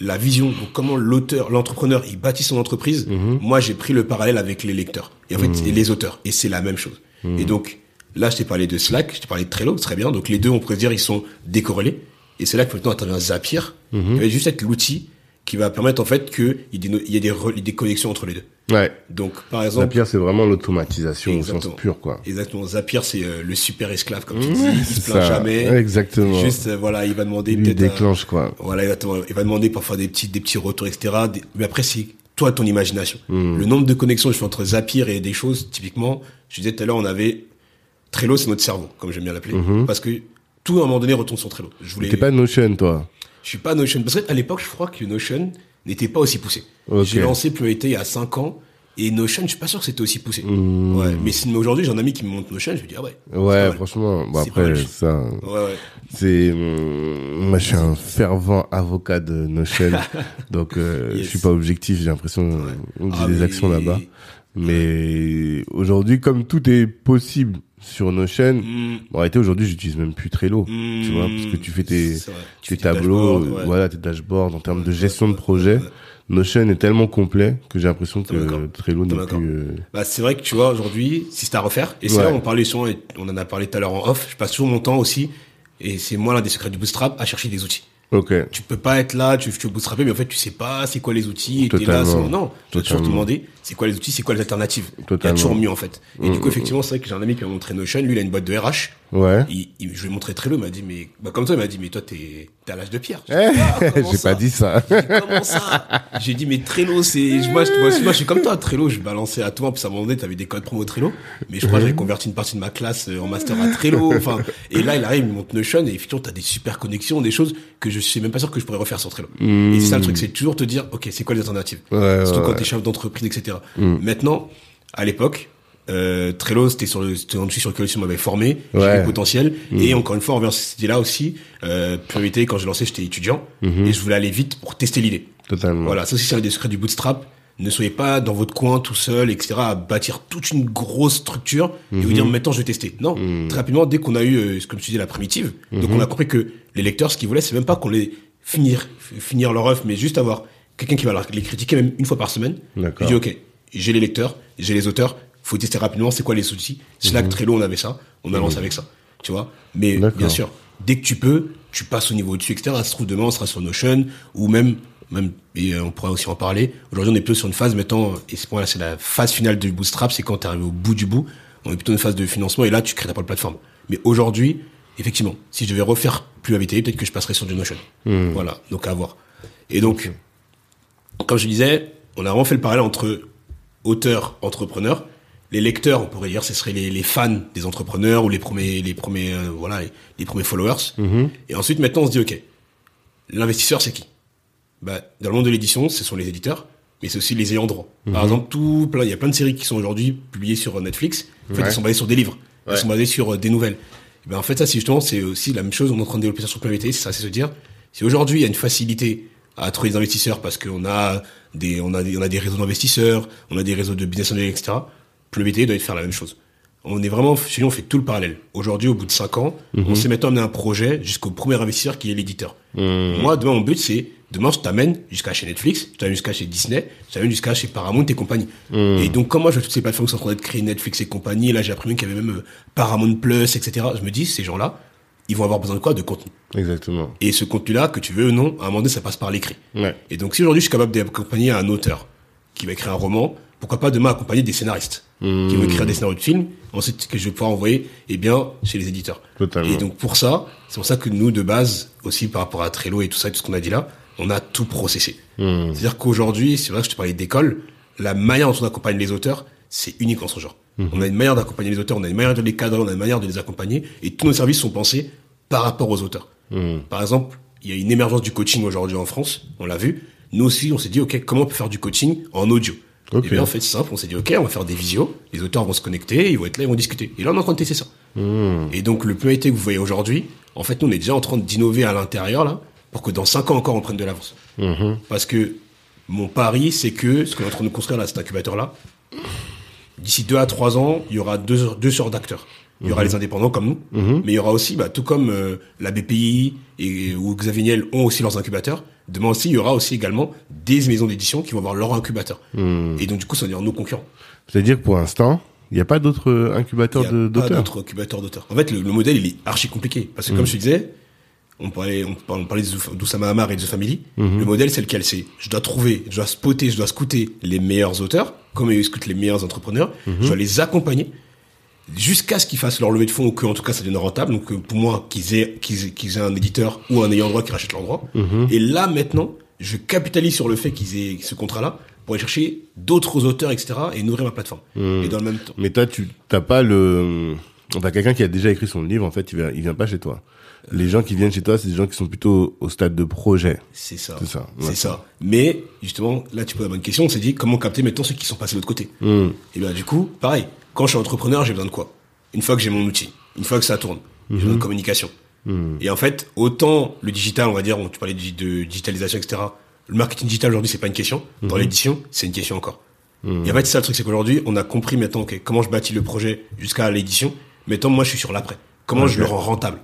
la vision, donc comment l'auteur, l'entrepreneur, il bâtit son entreprise. Mhm. Moi, j'ai pris le parallèle avec les lecteurs et en fait et les auteurs, et c'est la même chose. Mhm. Et donc là, je t'ai parlé de Slack, je t'ai parlé de Trello, très bien. Donc les deux, on pourrait dire, ils sont décorrélés. Et c'est là que maintenant intervient Zapier, Mhm. qui va juste être l'outil qui va permettre en fait qu'il y ait des, connexions entre les deux. Ouais. Donc par exemple, Zapier, c'est vraiment l'automatisation au sens pur, quoi. exactement, Zapier, c'est euh, le super esclave comme tu dis, il se plaint jamais. Exactement. Juste euh, voilà, il va demander il peut-être. un- déclenche, quoi. Voilà, exactement. Il va demander parfois des petits, des petits retours, etc. Des- Mais après, c'est toi, ton imagination. Hmm. Le nombre de connexions que je fais entre Zapier et des choses, typiquement, je disais tout à l'heure, on avait Trello, c'est notre cerveau, comme j'aime bien l'appeler. Parce que tout, à un moment donné, retourne sur Trello. Je voulais. T'es pas Notion, toi. Je suis pas Notion. Parce qu'à l'époque, je crois que Notion n'était pas aussi poussé. J'ai lancé Priorité il y a 5 ans. Et Notion, je suis pas sûr que c'était aussi poussé. Hmm. Ouais, mais si mais aujourd'hui j'ai un ami qui me montre Notion, je me dis ah ouais. Ouais, franchement, bon après ça, Ouais ouais. c'est hum, moi je suis un fervent avocat de Notion, donc euh, Yes. je suis pas objectif. J'ai l'impression que j'ai Ah, des mais- actions là-bas, mais aujourd'hui comme tout est possible sur Notion, Hmm, en réalité aujourd'hui j'utilise même plus Trello, hmm, tu vois, parce que tu fais tes tableaux, ouais. voilà tes dashboards en termes de gestion de Ouais, projet. ouais. Notion est tellement complet que j'ai l'impression que. Trello n'est plus. euh, Bah, c'est vrai que tu vois, aujourd'hui, si c'est à refaire, et c'est Ouais. là on parlait souvent, et on en a parlé tout à l'heure en off, je passe toujours mon temps aussi, et c'est moi l'un des secrets du bootstrap, à chercher des outils. Ok. Tu peux pas être là, tu, tu veux bootstrapper, mais en fait, tu sais pas c'est quoi les outils, et t'es là sans, non. Tu dois toujours te demander c'est quoi les outils, c'est quoi les alternatives? Il y a Totalement. toujours mieux, en fait. Et Mm, du coup, effectivement, c'est vrai que j'ai un ami qui m'a montré Notion, lui, il a une boîte de RH, Ouais. il, il- je lui ai montré Trello, il m'a dit, mais, bah, comme toi, il m'a dit, mais toi, t'es, à l'âge de pierre. Eh, comment J'ai ça? pas dit ça. J'ai dit, Comment ça? J'ai dit mais Trello c'est moi je, moi, moi, je suis comme toi Trello. Je balançais à toi. Puis à un moment donné t'avais des codes promo Trello. Mais je crois que j'avais converti une partie de ma classe euh, en master à Trello. Enfin et là il arrive il me montre Notion et effectivement t'as des super connexions des choses que je suis même pas sûr que je pourrais refaire sur Trello. Et c'est ça le truc c'est toujours te dire ok c'est quoi les alternatives? Ouais, surtout ouais, quand t'es chef d'entreprise etc maintenant à l'époque euh, Trello, c'était sur le, c'était sur lequel on m'avait formé, Ouais. vu le potentiel. Et encore une fois, on revient sur cette idée-là aussi. Euh, priorité, quand j'ai lancé, j'étais étudiant et je voulais aller vite pour tester l'idée. Totalement. Voilà, ça aussi c'est un des secrets du bootstrap. Ne soyez pas dans votre coin tout seul, etc., à bâtir toute une grosse structure et vous dire maintenant je vais tester. Non, très rapidement, dès qu'on a eu, euh, comme tu dis, la primitive, donc on a compris que les lecteurs, ce qu'ils voulaient, c'est même pas qu'on les finir, finir leur œuvre, mais juste avoir quelqu'un qui va les critiquer même une fois par semaine. Je dis ok, j'ai les lecteurs, j'ai les auteurs, faut tester rapidement, c'est quoi les outils. Slack, Trello, on avait ça, on a lancé avec ça, tu vois. Mais bien sûr, dès que tu peux, tu passes au niveau au-dessus, etc. Ça se trouve demain, on sera sur Notion, ou même, même, et euh, on pourra aussi en parler. Aujourd'hui, on est plutôt sur une phase, maintenant, et ce point-là, c'est la phase finale du bootstrap, c'est quand tu arrivé au bout du bout, on est plutôt une phase de financement, et là, tu crées ta propre plateforme. Mais aujourd'hui, effectivement, si je devais refaire plus AVT, peut-être que je passerais sur du Notion. Voilà, donc à voir. Et donc, comme je disais, on a vraiment fait le parallèle entre auteurs, entrepreneurs. Les lecteurs, on pourrait dire, ce seraient les, les fans des entrepreneurs ou les premiers, les premiers, euh, voilà, les, les premiers followers. Et ensuite, maintenant, on se dit, ok, l'investisseur, c'est qui? Bah, Dans le monde de l'édition, ce sont les éditeurs, mais c'est aussi les ayants droit. Par exemple, tout plein, il y a plein de séries qui sont aujourd'hui publiées sur Netflix. En fait, Ouais. elles sont basées sur des livres. Elles Ouais. sont basées sur euh, des nouvelles. Et ben, en fait, ça, c'est justement, c'est aussi la même chose. On est en train de développer ça sur PVT. C'est ça, c'est se dire, si aujourd'hui, il y a une facilité à trouver des investisseurs parce qu'on a des, on a des, on a des réseaux d'investisseurs, on a des réseaux de business angels, etc. PVT doit faire la même chose. On est vraiment, chez nous, on fait tout le parallèle. Aujourd'hui, au bout de cinq ans, on sait maintenant amener un projet jusqu'au premier investisseur qui est l'éditeur. Moi, demain, mon but, c'est, demain, je t'amène jusqu'à chez Netflix, je t'amène jusqu'à chez Disney, je t'amène jusqu'à chez Paramount et compagnie. Et donc, comme moi, je vois toutes ces plateformes qui sont en train d'être créées, Netflix et compagnie, là, j'ai appris qu'il y avait même euh, Paramount Plus, etc. Je me dis, ces gens-là, ils vont avoir besoin de quoi? De contenu. Exactement. Et ce contenu-là, que tu veux ou non, à un moment donné, ça passe par l'écrit. Ouais. Et donc, si aujourd'hui je suis capable d'accompagner un auteur qui va écrire un roman, pourquoi pas demain accompagner des scénaristes qui vont écrire des scénarios de films, ensuite que je vais pouvoir envoyer, eh bien, chez les éditeurs. Totalement. Et donc, pour ça, c'est pour ça que nous, de base, aussi par rapport à Trello et tout ça, tout ce qu'on a dit là, on a tout processé. C'est-à-dire qu'aujourd'hui, c'est vrai que je te parlais d'école, la manière dont on accompagne les auteurs, c'est unique en son genre. On a une manière d'accompagner les auteurs, on a une manière de les cadrer, on a une manière de les accompagner, et tous nos services sont pensés par rapport aux auteurs. Par exemple, il y a une émergence du coaching aujourd'hui en France, on l'a vu. Nous aussi, on s'est dit, OK, comment on peut faire du coaching en audio? Et bien, en fait, c'est simple, on s'est dit, OK, on va faire des visios, les auteurs vont se connecter, ils vont être là, ils vont discuter. Et là, on est en train de tester ça. Et donc, le PMT que vous voyez aujourd'hui, en fait, nous, on est déjà en train d'innover à l'intérieur, là, pour que dans 5 ans encore, on prenne de l'avance. Parce que mon pari, c'est que ce qu'on est en train de construire là, cet incubateur-là, d'ici 2 à 3 ans, il y aura deux, deux sortes d'acteurs. Il y aura les indépendants comme nous, mais il y aura aussi, bah, tout comme euh, la BPI et ou Xavier Niel ont aussi leurs incubateurs, demain aussi, il y aura aussi également des maisons d'édition qui vont avoir leur incubateur. Et donc, du coup, ça devenir nos concurrents. C'est-à-dire que pour l'instant, il n'y a pas d'autres euh, incubateurs a pas d'auteurs. d'autres incubateurs d'auteurs. En fait, le, le modèle, il est archi compliqué. Parce que, comme je te disais, on parlait, on parlait, d'Oussama Hamar et de The Family. Le modèle, c'est lequel? C'est, je dois trouver, je dois spotter, je dois scouter les meilleurs auteurs, comme ils scoutent les meilleurs entrepreneurs. Je dois les accompagner jusqu'à ce qu'ils fassent leur levée de fonds ou que, en tout cas, ça devienne rentable. Donc, euh, pour moi, qu'ils aient, qu'ils aient, qu'ils aient un éditeur ou un ayant droit qui rachète leur droit. Et là, maintenant, je capitalise sur le fait qu'ils aient ce contrat-là pour aller chercher d'autres auteurs, etc. et nourrir ma plateforme. Et dans le même temps. Mais toi, tu t'as pas le Enfin, quelqu'un qui a déjà écrit son livre, en fait, il vient, il vient pas chez toi. Les gens qui viennent chez toi, c'est des gens qui sont plutôt au stade de projet. C'est ça. C'est ça. C'est ça. Mais, justement, là, tu poses la bonne question. On s'est dit, comment capter, mettons, ceux qui sont passés de l'autre côté? Hmm. Et bien, du coup, pareil. Quand je suis entrepreneur, j'ai besoin de quoi? Une fois que j'ai mon outil. Une fois que ça tourne. J'ai besoin de communication. Et en fait, autant le digital, on va dire, tu parlais de, digitalisation, etc. Le marketing digital aujourd'hui, c'est pas une question. Dans l'édition, c'est une question encore. Et en fait, c'est ça le truc, c'est qu'aujourd'hui, on a compris maintenant, ok, comment je bâtis le projet jusqu'à l'édition. Mettons, moi, je suis sur l'après. Comment je le rends rentable?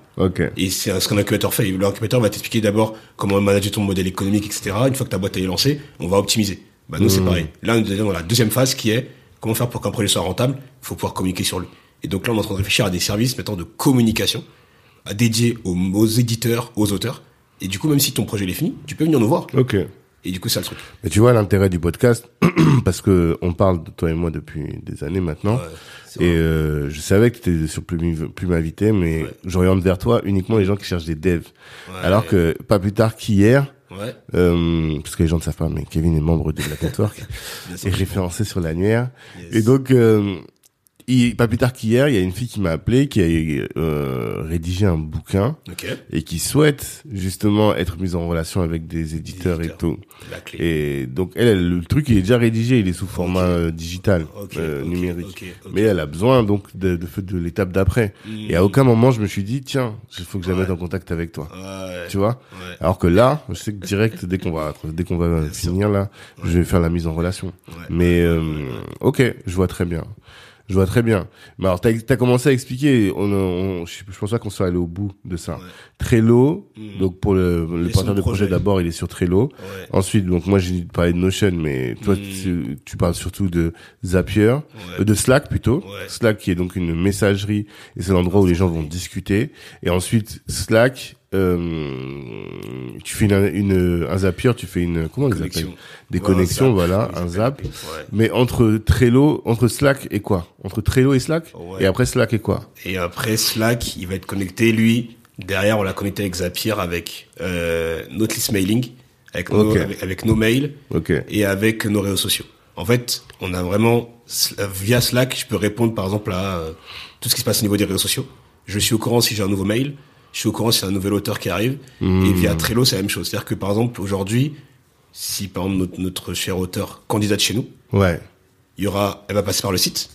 Et c'est ce qu'un incubateur fait. L'incubateur va t'expliquer d'abord comment manager ton modèle économique, etc. Une fois que ta boîte est lancée, on va optimiser. Bah, nous, c'est pareil. Là, on est dans la deuxième phase qui est comment faire pour qu'un projet soit rentable? Il faut pouvoir communiquer sur lui. Et donc là, on est en train de réfléchir à des services maintenant de communication à dédiés aux, aux éditeurs, aux auteurs. Et du coup, même si ton projet est fini, tu peux venir nous voir. Ok. Et du coup, c'est le truc. Mais tu vois l'intérêt du podcast, parce que on parle de toi et moi depuis des années maintenant. Ouais, et euh, je savais que tu étais sur plus, plus m'inviter, mais Ouais. j'oriente vers toi uniquement les gens qui cherchent des devs. Ouais. Alors que pas plus tard qu'hier, Ouais. euh, parce que les gens ne savent pas, mais Kevin est membre de Black Network et référencé sur l'annuaire. Yes. Et donc, euh, il- pas plus tard qu'hier, il y a une fille qui m'a appelé, qui a euh, rédigé un bouquin Ok. et qui souhaite justement être mise en relation avec des éditeurs et éditeurs. tout. La clé. Et donc elle, le truc il est déjà rédigé, il est sous format euh, digital, Ok, euh, numérique. Mais elle a besoin donc de, de, de l'étape d'après. Et à aucun moment je me suis dit tiens, il faut que je la mette en contact avec toi. Ouais. Tu vois Ouais. Alors que là, je sais que direct dès qu'on va dès qu'on va finir là, je vais faire la mise en relation. Ouais. Mais euh, ok, je vois très bien. Je vois très bien. Mais alors, t'as as commencé à expliquer. On, on, je, je pense pas qu'on soit allé au bout de ça. Ouais. Trello. Mm. Donc pour le, le son de projet, projet. d'abord, il est sur Trello. Ouais. Ensuite, donc moi j'ai parlé de Notion, mais toi Mm. tu, tu parles surtout de Zapier, Ouais. euh, de Slack plutôt. Ouais. Slack qui est donc une messagerie et c'est l'endroit où les gens vont discuter. Et ensuite Slack, euh, tu fais une, une- un Zapier, tu fais une comment Connexion. appelle? Des Ouais, connexions, zap, voilà, un zap. Ouais. Mais entre Trello, entre Slack et quoi? Entre Trello et Slack? Ouais. Et après Slack et quoi? Et après Slack, il va être connecté, lui. Derrière, on l'a connecté avec Zapier, avec euh, notre liste mailing, avec, nos, Ok. avec, avec nos mails et avec nos réseaux sociaux. En fait, on a vraiment euh, via Slack, je peux répondre par exemple à euh, tout ce qui se passe au niveau des réseaux sociaux. Je suis au courant si j'ai un nouveau mail, je suis au courant si c'est un nouvel auteur qui arrive. Et via Trello, c'est la même chose. C'est-à-dire que par exemple aujourd'hui, si par exemple notre, notre cher auteur candidate chez nous, Ouais. il y aura, elle va passer par le site.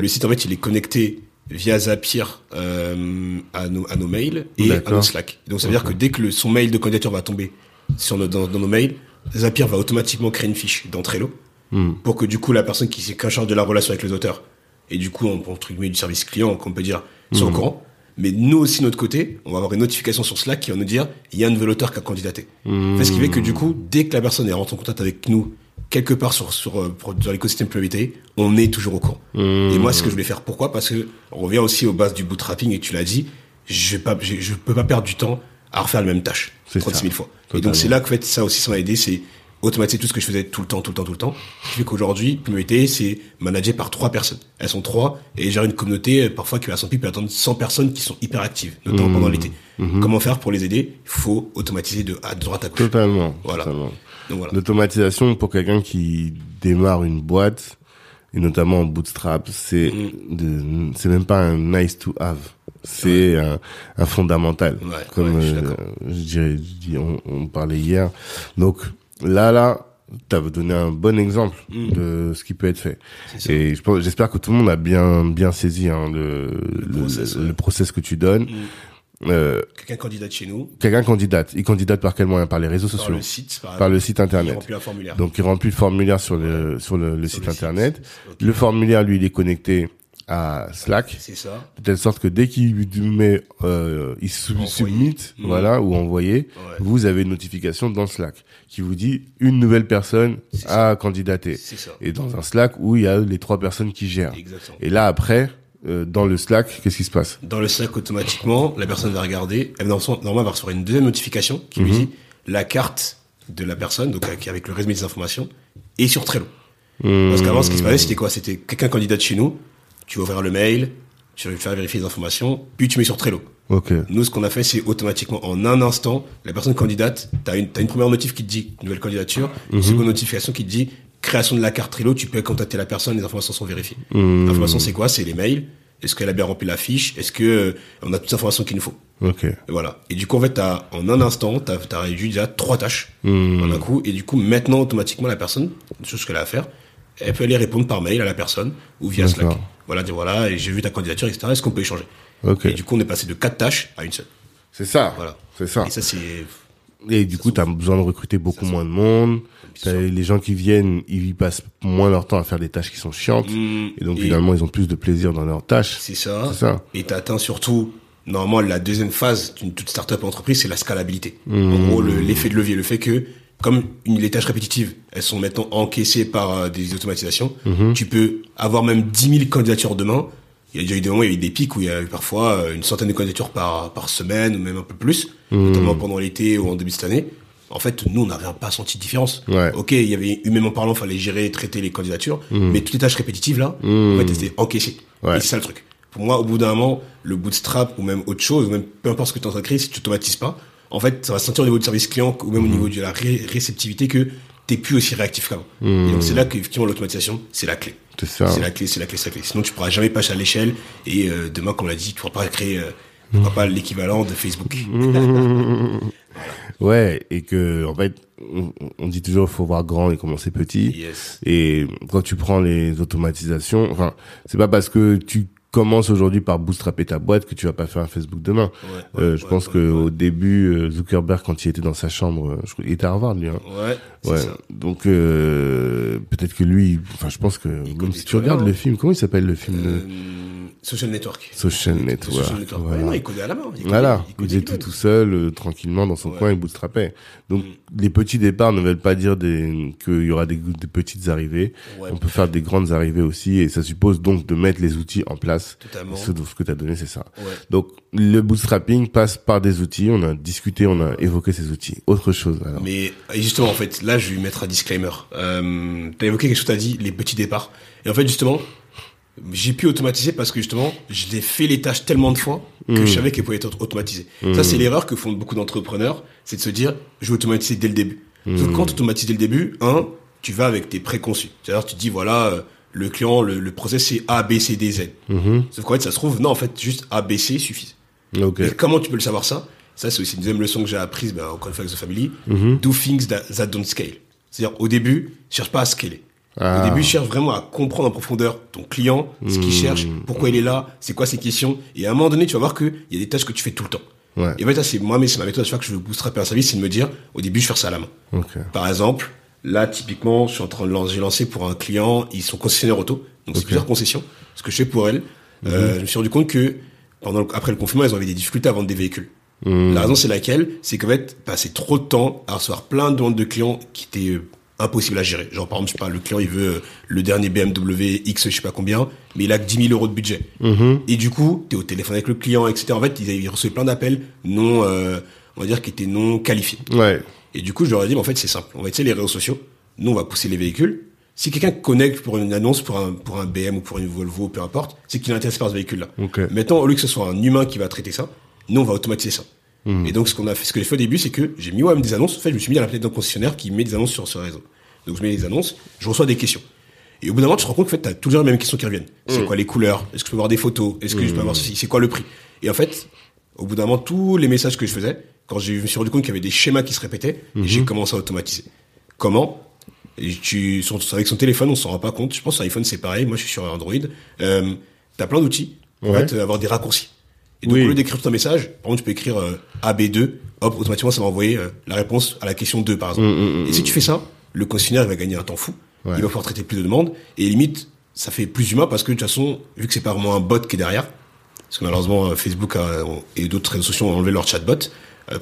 Le site, en fait, il est connecté via Zapier euh, à, nos, à nos mails et à nos Slack. Donc, ça veut dire que dès que le, son mail de candidature va tomber sur nos, dans, dans nos mails, Zapier va automatiquement créer une fiche dans Trello Hmm. pour que du coup, la personne qui s'est qu'en charge de la relation avec les auteurs et du coup, on, entre guillemets, du service client, qu'on peut dire, soit au courant. Mais nous aussi, de notre côté, on va avoir une notification sur Slack qui va nous dire il y a un nouvel auteur qui a candidaté. En fait, ce qui fait que du coup, dès que la personne est rentrée en contact avec nous, quelque part sur, sur, euh, dans l'écosystème priorité, on est toujours au courant. Et moi, ce que je voulais faire, pourquoi? Parce que on revient aussi aux bases du bootstrapping et tu l'as dit, je pas, je, je peux pas perdre du temps à refaire la même tâche C'est 36 000 ça. fois. Et donc, c'est là que, en fait, ça aussi, ça m'a aidé, c'est automatiser tout ce que je faisais tout le temps, tout le temps, tout le temps. Ce qui fait qu'aujourd'hui, c'est managé par trois personnes. Elles sont trois et gérer une communauté, euh, parfois qui à son pied peut attendre 100 personnes qui sont hyper actives, notamment Mmh. pendant l'été. Comment faire pour les aider? Il faut automatiser de, à droite à gauche. Totalement. Voilà. Donc voilà. L'automatisation pour quelqu'un qui démarre une boîte et notamment en bootstrap, c'est Mm. de, c'est même pas un nice to have, c'est un, un fondamental. Ouais, Comme ouais, je suis euh, je dirais, je dis- on, on parlait hier. Donc là, là, t'as donné un bon exemple de ce qui peut être fait. Mm. Et je pense, j'espère que tout le monde a bien, bien saisi hein, le, le, process, le- ouais. le process que tu donnes. Mm. Euh, Quelqu'un candidate chez nous, quelqu'un candidate, il candidate par quel moyen? Par les réseaux par sociaux, le site, par, par le site il internet. remplit un formulaire. Donc il remplit le formulaire sur le sur le, site internet. Le formulaire lui il est connecté à Slack C'est ça. de telle sorte que dès qu'il met euh, il sub- submit Mhm. voilà ou envoyer, Ouais. vous avez une notification dans Slack qui vous dit une nouvelle personne a candidaté. C'est ça. Et dans un Slack où il y a les trois personnes qui gèrent. Exactement. Et là après euh, dans le Slack, qu'est-ce qui se passe? Dans le Slack, automatiquement, la personne va regarder, elle va, normalement, va recevoir une deuxième notification qui Mhm. lui dit la carte de la personne, donc avec avec le résumé des informations, est sur Trello. Parce qu'avant, ce qui se passait, c'était quoi? C'était quelqu'un candidate chez nous, tu vas ouvrir le mail, tu vas faire vérifier les informations, puis tu mets sur Trello. Ok. Nous, ce qu'on a fait, c'est automatiquement, en un instant, la personne candidate, t'as une, t'as une première notif qui te dit nouvelle candidature, une seconde notification qui te dit création de la carte Trello, tu peux contacter la personne, les informations sont vérifiées. L'information, c'est quoi? C'est les mails, Est-ce qu'elle a bien rempli la fiche? Est-ce que euh, on a toutes les informations qu'il nous faut? Ok. Et voilà. Et du coup, en fait, t'as, en un instant, t'as, as réduit déjà trois tâches Hmm. en un coup. Et du coup, maintenant, automatiquement, la personne, une chose qu'elle a à faire, elle peut aller répondre par mail à la personne ou via Slack. Voilà, dire voilà, et j'ai vu ta candidature, etc. Est-ce qu'on peut échanger? Ok. Et du coup, on est passé de quatre tâches à une seule. C'est ça. Voilà. C'est ça. Et ça, c'est Et du coup, tu as besoin de recruter beaucoup moins de monde. T'as les gens qui viennent, ils passent moins leur temps à faire des tâches qui sont chiantes. Mm, et donc, et- finalement, ils ont plus de plaisir dans leurs tâches. c'est ça. Et t'as atteint surtout, normalement, la deuxième phase d'une toute startup entreprise, c'est la scalabilité. Mmh. En gros, le- l'effet de levier, le fait que, comme une, les tâches répétitives, elles sont maintenant encaissées par euh, des automatisations, Mmh. tu peux avoir même 10 000 candidatures demain. Il y a déjà eu des moments, il y a eu des pics où il y a eu parfois euh, une centaine de candidatures par, par semaine, ou même un peu plus, Mmh. notamment pendant l'été ou en début de cette année. En fait, nous, on n'avait pas senti de différence. Ouais. Ok, il y avait humainement parlant, fallait gérer, traiter les candidatures, mais toutes les tâches répétitives là, en fait, elles étaient encaissées. Ouais. Et c'est ça le truc. Pour moi, au bout d'un moment, le bootstrap ou même autre chose, ou même peu importe ce que tu es en train de créer, si tu automatises pas, en fait, ça va se sentir au niveau du service client ou même Mmh. au niveau de la ré- réceptivité que t'es plus aussi réactif qu'avant. Et donc c'est là qu'effectivement l'automatisation, c'est la clé. C'est ça. C'est la clé, c'est la clé, c'est la clé. Sinon, tu pourras jamais passer à l'échelle. Et euh, demain, comme on l'a dit, tu pourras pas créer, euh, tu pourras pas l'équivalent de Facebook. Ouais, et que, en fait, on, on dit toujours, faut voir grand et commencer petit. Yes. Et quand tu prends les automatisations, enfin, c'est pas parce que tu commences aujourd'hui par bootstrapper ta boîte que tu vas pas faire un Facebook demain. Ouais, Euh, ouais, je ouais, pense que au début, euh, Zuckerberg, quand il était dans sa chambre, euh, je il était à Harvard, lui. Hein. Ouais, ça. Donc euh, peut-être que lui, enfin, je pense que même connaît si tu regardes hein. le film, comment il s'appelle le film Euh, de social Network. Social Network. Social Network. voilà. Non, il codait à la main. Il Voilà, il faisait lui tout même. tout seul, euh, tranquillement dans son coin, il bootstrapait. Donc Mm. les petits départs ne veulent pas dire des qu'il y aura des, des petites arrivées. On peut faire des grandes arrivées aussi, et ça suppose donc de mettre les outils en place. Totalement. Ce, ce que tu as donné, c'est ça. Ouais. Donc le bootstrapping passe par des outils. On a discuté, on a évoqué ces outils. Autre chose alors. Mais justement, en fait, là, je vais mettre un disclaimer. Euh, t'as évoqué quelque chose, t'as dit les petits départs. Et en fait, justement, j'ai pu automatiser parce que justement, je l'ai fait les tâches tellement de fois que je savais qu'elles pouvaient être automatisées. Ça, c'est l'erreur que font beaucoup d'entrepreneurs, c'est de se dire, je vais automatiser dès le début. Parce que quand tu automatises dès le début, un, tu vas avec tes préconçus. C'est-à-dire, tu te dis, voilà, euh, le client, le, le process, c'est A, B, C, D, Z. Mhm. Sauf qu'en fait, ça se trouve, non, en fait, juste A, B, C suffisent. Ok. Et comment tu peux le savoir ça? Ça, c'est aussi une deuxième leçon que j'ai apprise bah, au Conflex of Family. Mhm. Do things that, that don't scale. C'est-à-dire, au début, cherche pas à scaler. Ah. Au début, cherche vraiment à comprendre en profondeur ton client, ce qu'il Mhm. cherche, pourquoi il est là, c'est quoi ses questions. Et à un moment donné, tu vas voir qu'il y a des tâches que tu fais tout le temps. Ouais. Et en fait, ça, c'est moi, mais c'est ma méthode à chaque fois que je veux bootstrapper un service, c'est de me dire, au début, je fais ça à la main. Par exemple, là, typiquement, je suis en train de lancer, j'ai lancé pour un client, ils sont concessionnaires auto, donc c'est plusieurs concessions. Ce que je fais pour elles, euh, je me suis rendu compte que pendant le- après le confinement, elles avaient des difficultés à vendre des véhicules. Mhm. La raison, c'est laquelle? C'est qu'en fait, passer trop de temps à recevoir plein de demandes de clients qui étaient euh, impossibles à gérer. Genre, par exemple, je sais pas, le client, il veut euh, le dernier BMW X, je sais pas combien, mais il a que 10 000 euros de budget. Mhm. Et du coup, t'es au téléphone avec le client, etc. En fait, ils, avaient- recevaient plein d'appels non, euh, on va dire, qui étaient non qualifiés. Ouais. Et du coup, je leur ai dit, mais en fait, c'est simple. On va utiliser les réseaux sociaux. Nous, on va pousser les véhicules. Si quelqu'un connecte pour une annonce, pour un, pour un BM ou pour une Volvo, peu importe, c'est qu'il est intéressé par ce véhicule-là. Ok. Maintenant, au lieu que ce soit un humain qui va traiter ça, nous, on va automatiser ça. Mhm. Et donc, ce qu'on a fait, ce que j'ai fait au début, c'est que j'ai mis moi-même des annonces. En fait, je me suis mis à la planète d'un concessionnaire qui met des annonces sur ce réseau. Donc, je mets des annonces, je reçois des questions. Et au bout d'un moment, tu te rends compte que en fait, t'as toujours les mêmes questions qui reviennent. C'est quoi les couleurs? Est-ce que je peux avoir des photos? Est-ce que je peux avoir ceci C'est quoi le prix? Et en fait, au bout d'un moment, tous les messages que je faisais, quand je me suis rendu compte qu'il y avait des schémas qui se répétaient, j'ai commencé à automatiser. Comment? Et tu, son- avec son téléphone, on s'en rend pas compte. Je pense que sur iPhone, c'est pareil. Moi, je suis sur Android. Euh, t'as plein d'outils pour Ouais. en fait, avoir des raccourcis. Et donc, Oui. au lieu d'écrire tout un message, par exemple, tu peux écrire euh, AB2, hop, automatiquement, ça va envoyer euh, la réponse à la question 2, par exemple. Mm, et si tu fais ça, le concessionnaire, il va gagner un temps fou. Ouais. Il va pouvoir traiter plus de demandes. Et limite, ça fait plus humain parce que, de toute façon, vu que c'est pas vraiment un bot qui est derrière, parce que malheureusement, Facebook a- et d'autres réseaux sociaux ont enlevé leur chatbot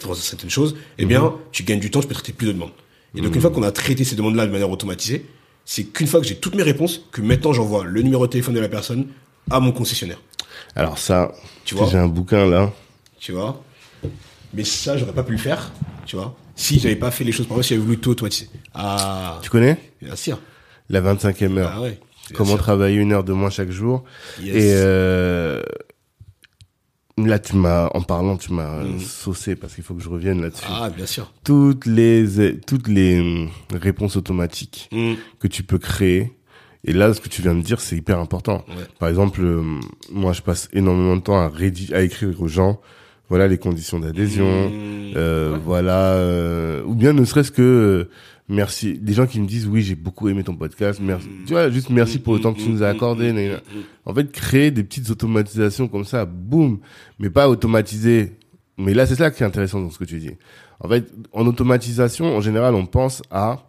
pour certaines choses, eh bien, Mhm. tu gagnes du temps, tu peux traiter plus de demandes. Et donc, une fois qu'on a traité ces demandes-là de manière automatisée, c'est qu'une fois que j'ai toutes mes réponses, que maintenant j'envoie le numéro de téléphone de la personne à mon concessionnaire. Alors ça, Tu vois j'ai un bouquin là. Tu vois Mais ça, j'aurais pas pu le faire, tu vois, si j'avais pas fait les choses par moi, si j'avais voulu tout automatiser. Ah, Tu connais bien sûr. La 25e heure. Ah ouais. Comment sûr. travailler une heure de moins chaque jour. Yes. Et euh, là, tu m'as, en parlant, tu m'as Mhm. saucé parce qu'il faut que je revienne là-dessus. Ah, bien sûr. Toutes les toutes les réponses automatiques Mm. que tu peux créer Et là, ce que tu viens de dire, c'est hyper important. Ouais. Par exemple, euh, moi, je passe énormément de temps à, rédi- à écrire aux gens, voilà les conditions d'adhésion, Mmh. euh, Ouais. voilà, euh, ou bien ne serait-ce que merci, des gens qui me disent oui, j'ai beaucoup aimé ton podcast, merci, tu vois, juste merci pour le temps que tu nous as accordé. nanana. En fait, créer des petites automatisations comme ça, boum, mais pas automatiser. Mais là, c'est ça qui est intéressant dans ce que tu dis. En fait, en automatisation, en général, on pense à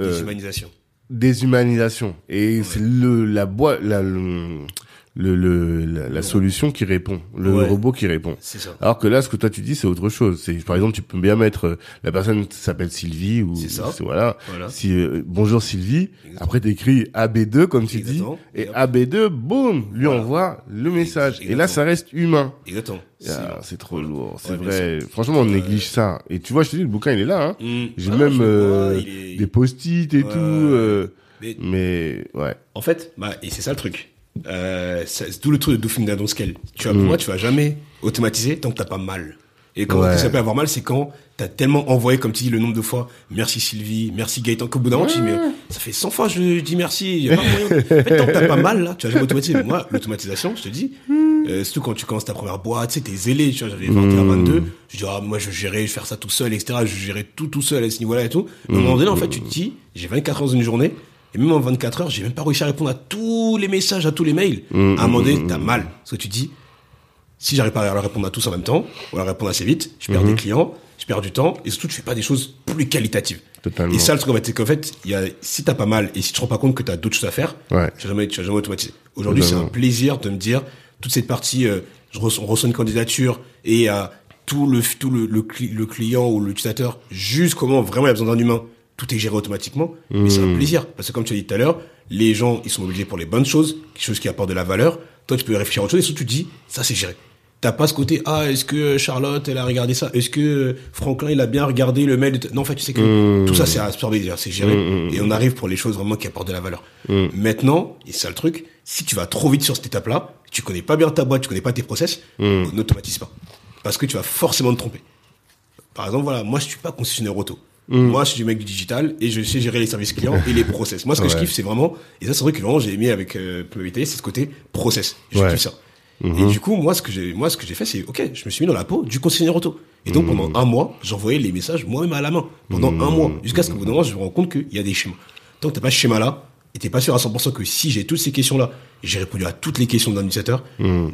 euh, Déshumanisation. déshumanisation et c'est le la boîte la le, le, le- la, la solution qui répond le Ouais. robot qui répond C'est ça. alors que là ce que toi tu dis c'est autre chose c'est par exemple tu peux bien mettre euh, la personne s'appelle Sylvie ou ça. voilà Voilà. si euh, bonjour Sylvie Exactement. après t'écris AB2 comme tu dis Exactement. et Et hop. AB2 boum lui Voilà. envoie le message et là ça reste humain Exactement. Ah, c'est trop lourd c'est Ouais, vrai franchement on Euh, néglige ça et tu vois je te dis le bouquin il est là hein. Mmh. j'ai Ah, même euh, vois, est- des post-it et tout euh, Mais mais ouais En fait, bah, et c'est ça le truc. Euh, c'est tout le truc de Down Scale. Tu Mm. pour moi, tu vas jamais automatiser tant que t'as pas mal. Et quand Ouais. ça peut avoir mal, c'est quand t'as tellement envoyé, comme tu dis, le nombre de fois, merci Sylvie, merci Gaëtan, qu'au bout d'un moment, tu dis, mais ça fait 100 fois, je, je dis merci, y a pas moyen. En fait, tant que t'as pas mal, là, tu vas jamais automatiser. Moi, l'automatisation, je te dis, euh, surtout quand tu commences ta première boîte, tu sais, t'es zélé, tu vois, j'avais 21, 22, je dis, ah, moi, je gérais, je vais faire ça tout seul, etc., je gérais tout, tout seul à ce niveau-là et tout. Mais à un moment donné, en fait, tu te dis, j'ai 24 heures dans une journée, et même en 24 heures, j'ai même pas réussi à répondre à tous les messages, à tous les mails. à un moment donné, t'as mal. Parce que tu dis, si j'arrive pas à leur répondre à tous en même temps, ou à leur répondre assez vite, je perds des clients, je perds du temps, et surtout, tu fais pas des choses plus qualitatives. Totalement. Et ça, le truc, en fait, c'est qu'en fait, y a, si t'as pas mal, et si tu te rends pas compte que t'as d'autres choses à faire, Ouais. tu vas jamais, tu vas jamais automatiser. Aujourd'hui, c'est un plaisir de me dire, toute cette partie, euh, je reçois, on reçoit une candidature, et à tout le, tout le, le, cli- le client ou l'utilisateur, juste comment vraiment il a besoin d'un humain, tout est géré automatiquement. Mais c'est un Mmh. plaisir. Parce que comme tu as dit tout à l'heure, les gens, ils sont mobilisés pour les bonnes choses, quelque chose qui apporte de la valeur. Toi, tu peux réfléchir à autre chose, et surtout, tu dis, ça, c'est géré. T'as pas ce côté, ah, est-ce que Charlotte, elle a regardé ça? Est-ce que Franklin, il a bien regardé le mail de... Non, en fait, tu sais que Mmh. tout ça, c'est absorbé, c'est géré. Et on arrive pour les choses vraiment qui apportent de la valeur. Maintenant, et c'est ça le truc, si tu vas trop vite sur cette étape-là, tu connais pas bien ta boîte, tu connais pas tes process, n'automatise pas. Parce que tu vas forcément te tromper. Par exemple, voilà, moi, je suis pas concessionnaire auto. Mmh. Moi, je suis du mec du digital et je sais gérer les services clients et les process. Moi, ce que je kiffe, c'est vraiment, et ça, c'est vrai que vraiment, j'ai aimé avec euh, Pluralité, c'est ce côté process. Je Ouais. kiffe ça. Mhm. Et du coup, moi, ce que j'ai, moi, ce que j'ai fait, c'est, ok, je me suis mis dans la peau du concessionnaire auto. Et donc, pendant un mois, j'envoyais les messages moi-même à la main. Pendant un mois. Jusqu'à ce qu'au bout d'un moment, je me rends compte qu'il y a des schémas. Tant que t'as pas ce schéma-là, et t'es pas sûr à 100% que si j'ai toutes ces questions-là, j'ai répondu à toutes les questions d'un utilisateur,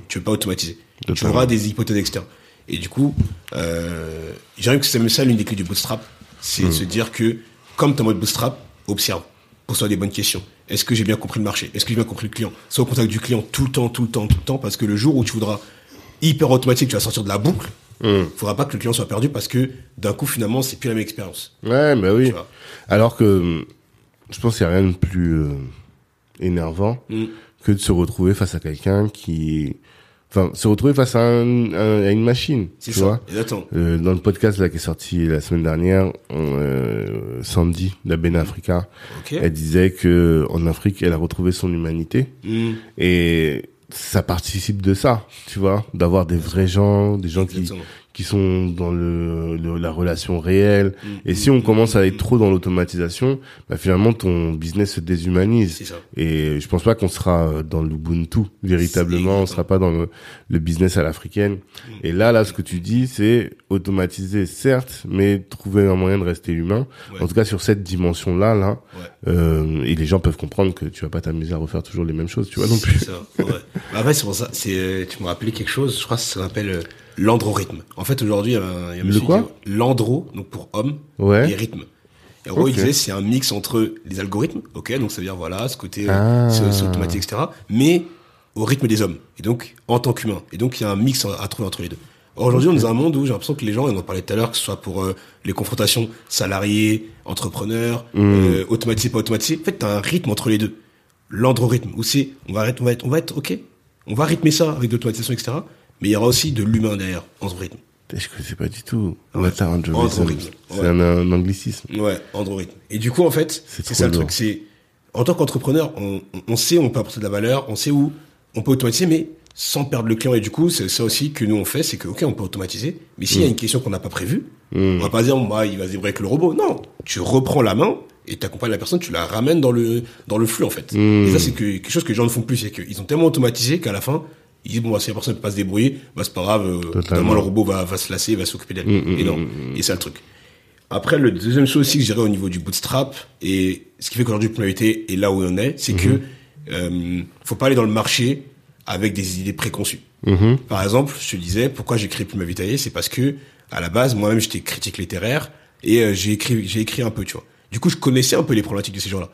tu veux pas automatiser. Tu Totalement. auras des hypothèses externes. Et du coup, euh, j'arrive que c'est même ça l'une des clés du bootstrap. C'est de se dire que, comme en mode bootstrap, observe. Pose-toi des bonnes questions. Est-ce que j'ai bien compris le marché? Est-ce que j'ai bien compris le client? Sois au contact du client tout le temps, tout le temps, tout le temps, parce que le jour où tu voudras hyper automatique, tu vas sortir de la boucle, Mmh. faudra pas que le client soit perdu parce que d'un coup, finalement, c'est plus la même expérience. Ouais, bah oui. Alors que je pense qu'il n'y a rien de plus euh, énervant Mm. que de se retrouver face à quelqu'un qui... Enfin, se retrouver face à, un- à une machine, tu ça. vois. Euh, dans le podcast là qui est sorti la semaine dernière, euh, Sandy, la Bena Africa, Ok. elle disait que en Afrique, elle a retrouvé son humanité Mm. et ça participe de ça, tu vois, d'avoir des vrais gens, des gens Exactement. qui sont dans le, le- la relation réelle. Mm, Et si on commence à être trop dans l'automatisation, bah finalement ton business se déshumanise. Ça. Et je pense pas qu'on sera dans l'Ubuntu véritablement, on sera pas dans le, le business à l'africaine. Mm. Et là, là, ce que tu dis, c'est automatiser, certes, mais trouver un moyen de rester humain. Ouais. En tout cas, sur cette dimension-là, là, Ouais. euh, et les gens peuvent comprendre que tu vas pas t'amuser à refaire toujours les mêmes choses, tu vois non plus. Ça, ouais. Bah, fait, c'est pour ça. C'est, euh, tu m'as rappelé quelque chose. Je crois que ça s'appelle euh, l'androrythme. En fait, aujourd'hui, il y a un, il y a un Le monsieur quoi dit l'andro, donc pour homme, Ouais. et rythme. Et en gros, il disait c'est un mix entre les algorithmes, ok, donc ça veut dire voilà, ce côté euh, Ah. c'est- c'est automatique, etc. Mais au rythme des hommes. Et donc en tant qu'humain. Et donc il y a un mix à, à trouver entre les deux. Or, Aujourd'hui, on est dans un monde où j'ai l'impression que les gens, et on en parlait tout à l'heure, que ce soit pour euh, les confrontations salariés, entrepreneurs, Mm. euh, automatisé, pas automatisé, en fait, t'as un rythme entre les deux. L'androrythme, où c'est, on va, on va être, on va être, ok, on va rythmer ça avec de l'automatisation, etc. Mais il y aura aussi de l'humain derrière, androrythme. Je connaissais pas du tout. Ouais. Androrythme, C'est ouais. un, un anglicisme. Ouais, androrythme. Et du coup, en fait, C'est ça le truc, c'est, en tant qu'entrepreneur, on, on- sait où on peut apporter de la valeur, on sait où on peut automatiser, mais sans perdre le client. Et du coup, c'est ça aussi que nous on fait, c'est que ok, on peut automatiser, mais s'il y a une question qu'on n'a pas prévue, on va pas dire bah, il va se débrouiller avec le robot. Non, tu reprends la main et tu accompagnes la personne, tu la ramènes dans le dans le flux en fait. Et ça c'est que, quelque chose que les gens ne font plus, c'est qu'ils ont tellement automatisé qu'à la fin ils disent bon si la personne ne peut pas se débrouiller, bah c'est pas grave, euh, le robot va va se lasser, va s'occuper d'elle. et non, et c'est le truc. Après, le deuxième chose aussi que je dirais au niveau du bootstrap, et ce qui fait qu'aujourd'hui, Popularité est là où on est, c'est que euh, faut pas aller dans le marché avec des idées préconçues. Par exemple, je te disais, pourquoi j'ai créé Plume Vitae, c'est parce que, à la base, moi-même, j'étais critique littéraire, et euh, j'ai écrit, j'ai écrit un peu, tu vois. Du coup, je connaissais un peu les problématiques de ces gens-là.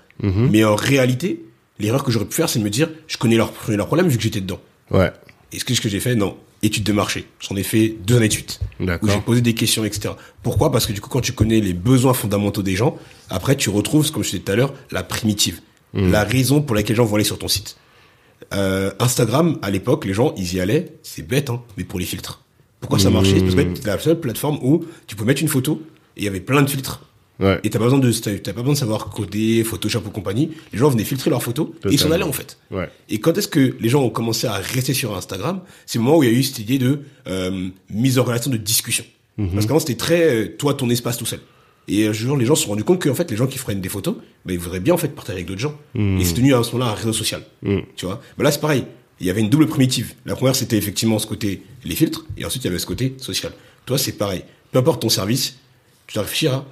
Mais en réalité, l'erreur que j'aurais pu faire, c'est de me dire, je connais leurs leurs problèmes vu que j'étais dedans. Ouais. Et ce que, ce que j'ai fait, non. Études de marché. J'en ai fait deux années de suite. Où j'ai posé des questions, etc. Pourquoi? Parce que du coup, quand tu connais les besoins fondamentaux des gens, après, tu retrouves, comme je disais tout à l'heure, la primitive. La raison pour laquelle les gens vont aller sur ton site. Euh, Instagram, à l'époque, les gens, ils y allaient, c'est bête, hein, mais pour les filtres. Pourquoi ça marchait? Parce que c'est la seule plateforme où tu peux mettre une photo et il y avait plein de filtres. Ouais. Et t'as pas besoin de, t'as pas besoin de savoir coder, Photoshop ou compagnie. Les gens venaient filtrer leurs photos et ils s'en allaient en fait. Ouais. Et quand est-ce que les gens ont commencé à rester sur Instagram C'est le moment où il y a eu cette idée de euh, mise en relation de discussion. Parce qu'avant c'était très euh, toi ton espace tout seul. Et un jour les gens se sont rendus compte que en fait les gens qui prennent des photos, ben ils voudraient bien en fait partager avec d'autres gens. Et c'est devenu à ce moment-là un réseau social. Tu vois? Ben là c'est pareil. Il y avait une double primitive. La première c'était effectivement ce côté les filtres et ensuite il y avait ce côté social. Toi c'est pareil. Peu importe ton service, tu dois réfléchir à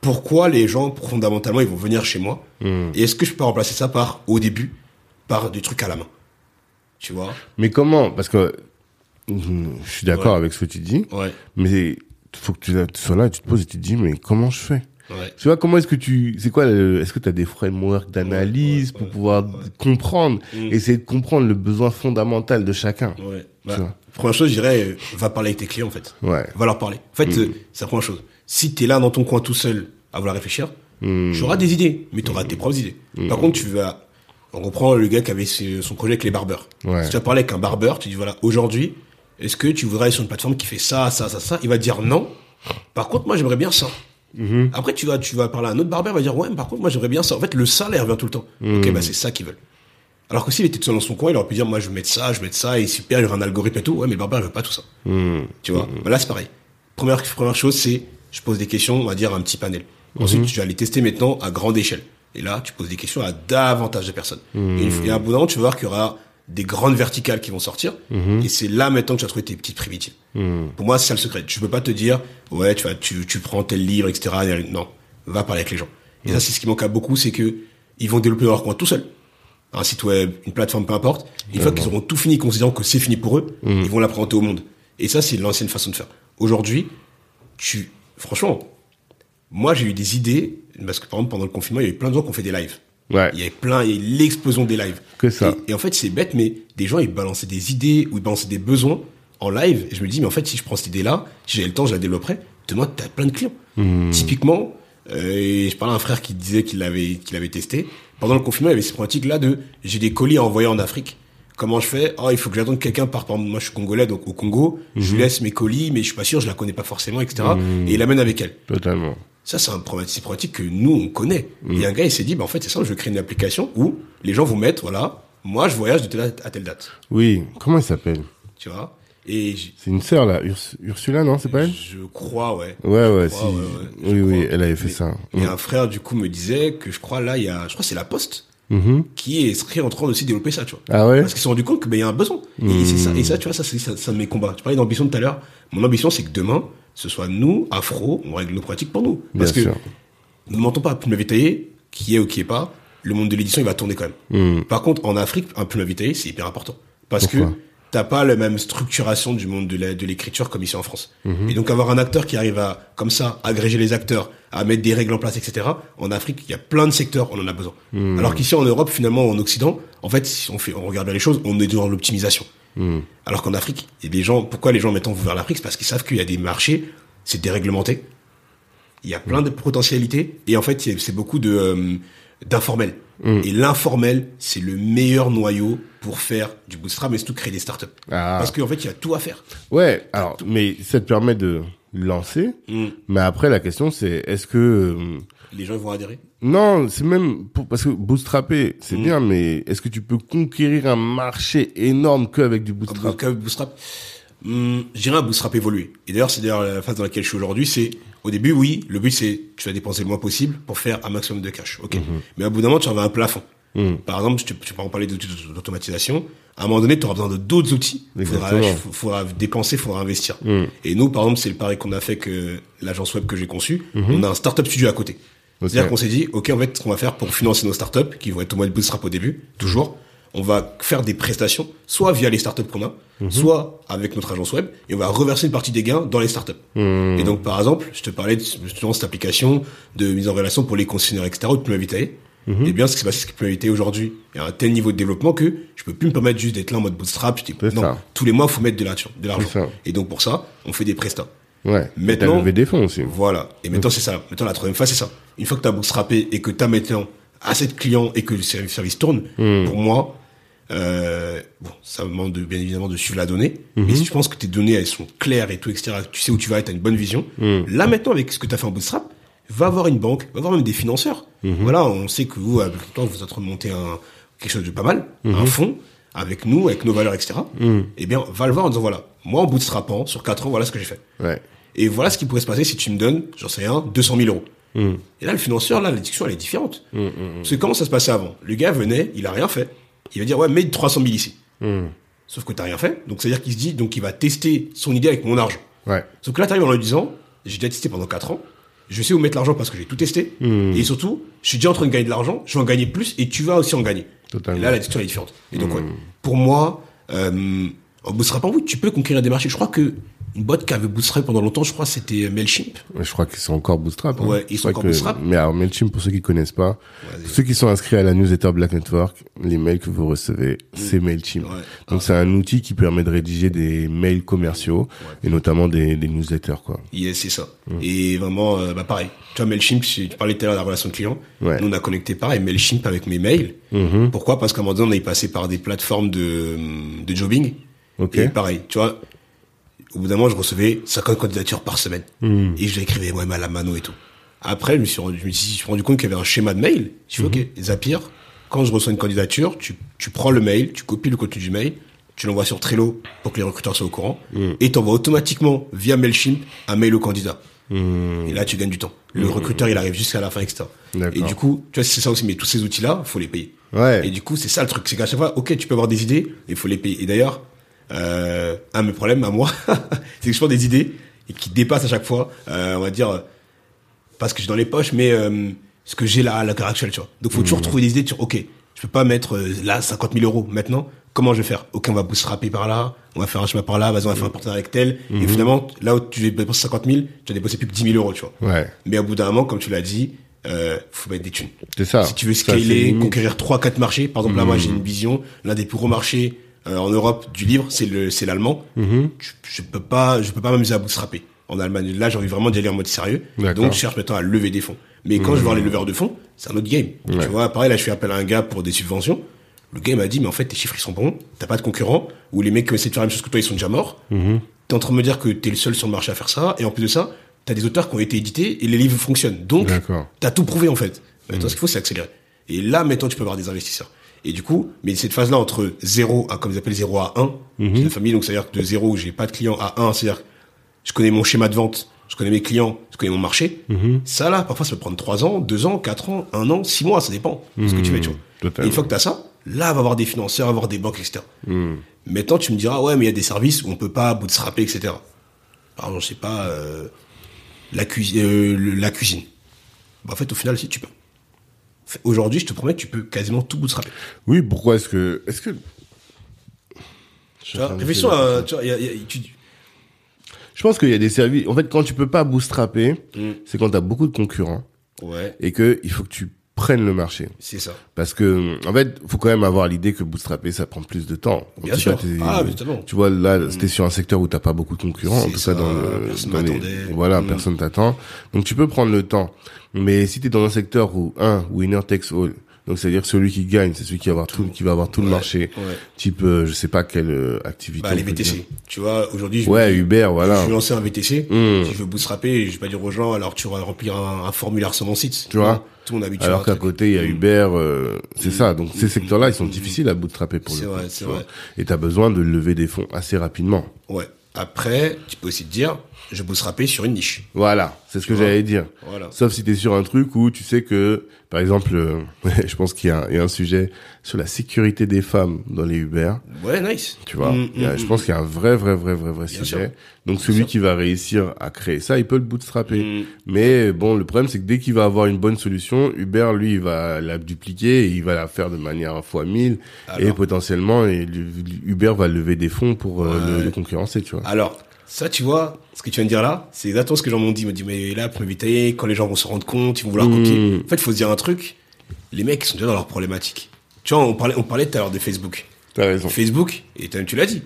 pourquoi les gens fondamentalement ils vont venir chez moi et est-ce que je peux remplacer ça par au début par des trucs à la main? Tu vois? Mais comment? Parce que je suis d'accord Ouais. avec ce que tu dis, Ouais. mais faut que tu sois là tu te poses et tu te dis, mais comment je fais? Ouais. Tu vois, comment est-ce que tu, c'est quoi, est-ce que tu as des frameworks d'analyse pour pouvoir comprendre, essayer de comprendre le besoin fondamental de chacun Ouais. Tu Bah, vois? première chose, je dirais, euh, va parler avec tes clients, en fait. Ouais. Va leur parler. En fait, euh, c'est la première chose. Si t'es là dans ton coin tout seul à vouloir réfléchir, tu auras des idées, mais tu auras tes propres idées. Par contre, tu vas, on reprend le gars qui avait son projet avec les barbeurs. Ouais. Si tu vas parler avec un barbeur, tu dis voilà, aujourd'hui, est-ce que tu voudrais aller sur une plateforme qui fait ça, ça, ça, ça? Il va te dire non. Par contre, moi, j'aimerais bien ça. Après, tu vas, tu vas parler à un autre barbeur, il va dire ouais, mais par contre, moi, j'aimerais bien ça. En fait, le il revient tout le temps. Ok, bah, c'est ça qu'ils veulent. Alors que s'il était tout seul dans son coin, il aurait pu dire, moi, je vais mettre ça, je vais mettre ça, et super, il y aura un algorithme et tout. Ouais, mais le barbeur, il veut pas tout ça. Tu vois? Bah, là, c'est pareil. Première, première chose, c'est, je pose des questions, on va dire, à un petit panel. Ensuite, tu vas les tester maintenant à grande échelle. Et là, tu poses des questions à davantage de personnes. Et, une fois- et à un bout d'un moment, tu vas voir qu'il y aura des grandes verticales qui vont sortir. Et c'est là maintenant que tu vas trouver tes petites primitives. Pour moi, c'est ça le secret. Tu peux pas te dire, ouais, tu vas, tu, tu prends tel livre, etc. Non. Va parler avec les gens. Et ça, c'est ce qui manque à beaucoup, c'est que ils vont développer leur coin tout seuls. Un site web, une plateforme, peu importe. Une fois qu'ils auront tout fini, considérant que c'est fini pour eux, ils vont la présenter au monde. Et ça, c'est l'ancienne façon de faire. Aujourd'hui, tu, franchement, moi, j'ai eu des idées, parce que par exemple, pendant le confinement, il y a eu plein de gens qui ont fait des lives. Ouais. Il y avait plein, il y a eu l'explosion des lives. Que ça. Et, et en fait, c'est bête, mais des gens, ils balançaient des idées ou ils balançaient des besoins en live. Et je me dis, mais en fait, si je prends cette idée-là, si j'avais le temps, je la développerais. Demain, t'as plein de clients. Typiquement, euh, je parlais à un frère qui disait qu'il l'avait, qu'il avait testé. Pendant le confinement, il y avait ces pratiques-là de, j'ai des colis à envoyer en Afrique. Comment je fais? Oh, il faut que j'attende que quelqu'un part. Par exemple, moi, je suis congolais, donc au Congo, je lui laisse mes colis, mais je suis pas sûr, je la connais pas forcément, etc. Et il l'amène avec elle. Totalement. Ça, c'est un problématique que nous, on connaît. Et un gars, il s'est dit, bah, en fait, c'est ça, je vais créer une application où les gens vont mettre, voilà, moi, je voyage de telle date à telle date. Oui. Comment il s'appelle? Tu vois? Et C'est une sœur là, Urs- Ursula, non C'est pas elle? Je crois, ouais. Ouais, ouais, si. ouais, je oui, oui, crois. elle avait fait Mais- ça. Et un frère, du coup, me disait que je crois, là, il y a, je crois c'est la Poste Mhm. qui est serait en train aussi de développer ça, tu vois. Ah ouais Parce qu'ils se sont rendus compte qu'il y a un besoin. Et c'est ça, et ça, tu vois, ça, c'est ça, ça de mes combats. Tu parlais d'ambition tout à l'heure. Mon ambition, c'est que demain, ce soit nous, afro, on règle nos pratiques pour nous. Parce Bien que, sûr. ne mentons pas, plume invitée, qui est ou qui est pas, le monde de l'édition, il va tourner quand même. Par contre, en Afrique, un plume invitée, c'est hyper important. Parce Pourquoi? que t'as pas la même structuration du monde de la- de l'écriture comme ici en France. Et donc, avoir un acteur qui arrive à, comme ça, agréger les acteurs, à mettre des règles en place, etc. En Afrique, il y a plein de secteurs, on en a besoin. Alors qu'ici, en Europe, finalement, en Occident, en fait, si on fait, on regarde bien les choses, on est dans l'optimisation. Alors qu'en Afrique, il y a des gens, pourquoi les gens maintenant vont vers l'Afrique? C'est parce qu'ils savent qu'il y a des marchés, c'est déréglementé. Il y a plein de potentialités et en fait c'est beaucoup de euh, d'informel. Et l'informel c'est le meilleur noyau pour faire du bootstrap mais surtout créer des startups. Ah. Parce qu'en fait il y a tout à faire. Ouais, alors, mais ça te permet de lancer. Mm. Mais après, la question, c'est est-ce que, euh, les gens vont adhérer? Non, c'est même pour, parce que bootstrapper, c'est Mm. bien, mais est-ce que tu peux conquérir un marché énorme qu'avec du bootstrap? Comme Bootstrap Hum, Je dirais un Bootstrap évolué. Et d'ailleurs, c'est d'ailleurs la phase dans laquelle je suis aujourd'hui. C'est au début, oui, le but c'est tu vas dépenser le moins possible pour faire un maximum de cash. Ok. Mais à bout d'un moment, tu en as un plafond. Mhm. Par exemple, tu, tu parler d'outils d'automatisation. À un moment donné, tu auras besoin de d'autres outils. Il faudra, dépenser, il faudra investir. Mhm. Et nous, par exemple, c'est le pari qu'on a fait que l'agence web que j'ai conçue, on a un startup studio à côté. C'est-à-dire qu'on s'est dit, OK, en fait, ce qu'on va faire pour financer nos startups, qui vont être au mode bootstrap au début, toujours, on va faire des prestations, soit via les startups qu'on a, soit avec notre agence web, et on va reverser une partie des gains dans les startups. Et donc, par exemple, je te parlais de justement cette application de mise en relation pour les concessionnaires, etc., où tu m'as invité. Et bien, ce qui s'est passé, c'est que invité aujourd'hui, il y a un tel niveau de développement que je peux plus me permettre juste d'être là en mode bootstrap. Je dis, non, ça. tous les mois, faut mettre de l'argent. Et donc, pour ça, on fait des prestats. Ouais. T'as Maintenant- levé des fonds aussi. Voilà. Et maintenant, c'est ça. Maintenant, la troisième phase, c'est ça. Une fois que tu as bootstrappé et que tu as maintenant assez de clients et que le service tourne, pour moi, euh, bon, ça me demande de, bien évidemment de suivre la donnée. Mais si tu penses que tes données, elles sont claires et tout, etc., tu sais où tu vas, tu as une bonne vision. Là, maintenant, avec ce que tu as fait en bootstrap, va voir une banque, va voir même des financeurs. Voilà, on sait que vous, avec le temps, vous êtes monter un, quelque chose de pas mal, un fonds, avec nous, avec nos valeurs, etc. Eh bien, va le voir en disant, voilà, moi, en bootstrappant, sur 4 ans, voilà ce que j'ai fait. Ouais. Et voilà ce qui pourrait se passer si tu me donnes, j'en sais rien, 200 000 euros. Et là, le financeur, là, la discussion, elle est différente. Parce que comment ça se passait avant? Le gars venait, il a rien fait. Il va dire, ouais, mets 300 000 ici. Sauf que t'as rien fait. Donc, c'est-à-dire qu'il se dit, donc, il va tester son idée avec mon argent. Ouais. Sauf que là, t'arrives en lui disant, j'ai déjà testé pendant 4 ans. Je sais où mettre l'argent parce que j'ai tout testé. Et surtout, je suis déjà en train de gagner de l'argent. Je vais en gagner plus et tu vas aussi en gagner. Totalement. Et là, la discussion est différente. Et donc, ouais, pour moi, euh, en bootstrapant, oui, tu peux conquérir des marchés. Je crois que une boîte qui avait bootstrap pendant longtemps, je crois, c'était euh, Mailchimp. Je crois qu'ils sont encore bootstrap. hein. Ouais, ils sont encore que- bootstrap. Mais alors, Mailchimp, pour ceux qui connaissent pas, ceux qui sont inscrits à la newsletter Black Network, les mails que vous recevez, c'est Mailchimp. Ouais. Donc, c'est un outil qui permet de rédiger des mails commerciaux et notamment des, des newsletters, quoi. Yes, c'est ça. Et vraiment, euh, bah pareil. Tu vois, Mailchimp, tu parlais tout à l'heure de la relation client. Nous, on a connecté pareil Mailchimp avec mes mails. Pourquoi? Parce qu'à un moment donné, on est passé par des plateformes de, de jobbing. Ok. Et pareil, tu vois, au bout d'un moment, je recevais 50 candidatures par semaine. Et je l'écrivais moi-même à la mano et tout. Après, je me suis rendu, je me suis me rendu compte qu'il y avait un schéma de mail. Je suis ok, Zapier, quand je reçois une candidature, tu, tu prends le mail, tu copies le contenu du mail, tu l'envoies sur Trello pour que les recruteurs soient au courant, et t'envoies automatiquement via Mailchimp un mail au candidat. Et là, tu gagnes du temps. Le recruteur, il arrive jusqu'à la fin, etc. Et du coup, tu vois, c'est ça aussi, mais tous ces outils-là, faut les payer. Ouais. Et du coup, c'est ça le truc, c'est qu'à chaque fois, ok, tu peux avoir des idées, il faut les payer. Et d'ailleurs, euh, un de mes problèmes à moi, c'est que je prends des idées et qui dépassent à chaque fois, euh, on va dire, euh, pas ce que j'ai dans les poches, mais euh, ce que j'ai là à l'heure actuelle, tu vois. Donc, faut toujours trouver des idées sur, ok, je peux pas mettre euh, là 50 000 euros maintenant. Comment je vais faire? Ok, on va bootstrapper par là, on va faire un chemin par là, vas-y, on va faire un partenariat avec tel. Et finalement, là où tu dépenses 50 000, tu as dépensé plus que 10 000 euros, tu vois. Ouais. Mais au bout d'un moment, comme tu l'as dit, euh, faut mettre des thunes. C'est ça. Si tu veux scaler, conquérir trois, quatre marchés, par exemple là, moi j'ai une vision, l'un des plus gros marchés euh, en Europe du livre, c'est le, c'est l'allemand. Mhm. je, je peux pas, je peux pas m'amuser à bootstrapper en Allemagne. Là, j'ai envie vraiment d'y aller en mode sérieux. Donc, je cherche maintenant à lever des fonds. Mais quand je vais voir les leveurs de fonds, c'est un autre game. Tu vois, pareil, là, je fais appel à un gars pour des subventions. Le gars m'a dit, mais en fait, tes chiffres, ils sont bons. T'as pas de concurrents. Ou les mecs qui essaient de faire la même chose que toi, ils sont déjà morts. T'es en train de me dire que t'es le seul sur le marché à faire ça. Et en plus de ça, t'as des auteurs qui ont été édités et les livres fonctionnent. Donc, t'as tout prouvé, en fait. Maintenant, ce qu'il faut, c'est accélérer. Et là, maintenant, tu peux avoir des investisseurs. Et du coup, mais cette phase-là, entre 0 à, comme ils appellent 0 à 1, c'est la famille, donc c'est-à-dire que de 0 où j'ai pas de clients à 1, c'est-à-dire, je connais mon schéma de vente, je connais mes clients, je connais mon marché. Ça, là, parfois, ça peut prendre 3 ans, 2 ans, 4 ans, 1 an, 6 mois, ça dépend de ce que tu fais, tu vois. Totalement. Et une fois que t'as ça, là, va avoir des financeurs, va avoir des banques, etc. Maintenant, tu me diras, ouais, mais il y a des services où on peut pas bootstrapper, etc. Par exemple, je sais pas, euh, la, cuisine, euh, la cuisine. Bah, en fait, au final, si tu peux. Aujourd'hui, je te promets que tu peux quasiment tout bootstrapper. Oui, pourquoi est-ce que, est-ce que, Tu vois, réflexion à, tu vois, il y a- y a- tu- je pense qu'il y a des services, en fait, quand tu peux pas bootstrapper, Mm. c'est quand t'as beaucoup de concurrents ouais, et que il faut que tu prennes le marché. c'est ça. Parce que, en fait, faut quand même avoir l'idée que bootstrapper, ça prend plus de temps. En Bien sûr. cas, Ah, évidemment. Tu vois, là, c'était sur un secteur où t'as pas beaucoup de concurrents. En tout ça, cas, dans personne dans les- voilà, Mm. personne t'attend. Donc, tu peux prendre le temps. Mais si t'es dans un secteur où, un, winner takes all, Donc c'est-à-dire celui qui gagne, c'est celui qui va avoir tout, qui va avoir tout le marché. ouais. Type, euh, je sais pas quelle euh, activité. Bah, les VTC. Tu vois, aujourd'hui, je, Ouais, Uber, je voilà. vais lancer un VTC. Si je veux bootstrapper, je vais pas dire aux gens, alors tu vas remplir un, un formulaire sur mon site. Tu vois Tout monde habitué. Alors qu'à côté, il y a Uber, euh, c'est ça. Donc ces secteurs-là, ils sont difficiles à bootstrapper pour le coup. vrai, tu vois. vrai. Et t'as besoin de lever des fonds assez rapidement. Ouais. Après, tu peux aussi te dire, je bootstrapper sur une niche. Voilà, c'est ce que j'allais dire. Voilà. Sauf si tu es sur un truc où tu sais que, par exemple, euh, je pense qu'il y, a un- il y a un sujet sur la sécurité des femmes dans les Uber. Ouais, nice. Tu vois, Mm, a- mm, je pense qu'il y a un vrai, vrai, vrai, vrai, vrai sujet. sûr. Donc celui sûr. qui va réussir à créer ça, il peut le bootstrapper. Mm. Mais bon, le problème c'est que dès qu'il va avoir une bonne solution, Uber lui il va la dupliquer et il va la faire de manière fois 1000 et potentiellement et Uber va lever des fonds pour euh, le concurrencer, tu vois. Alors, ça, tu vois, ce que tu viens de dire là, c'est exactement ce que les gens m'ont dit. Ils m'ont dit, mais là, pour m'éviter, quand les gens vont se rendre compte, ils vont vouloir Mm. copier. En fait, il faut se dire un truc. Les mecs, ils sont déjà dans leurs problématiques. Tu vois, on parlait, on parlait tout à l'heure de Facebook. T'as raison. Facebook, et tu l'as dit.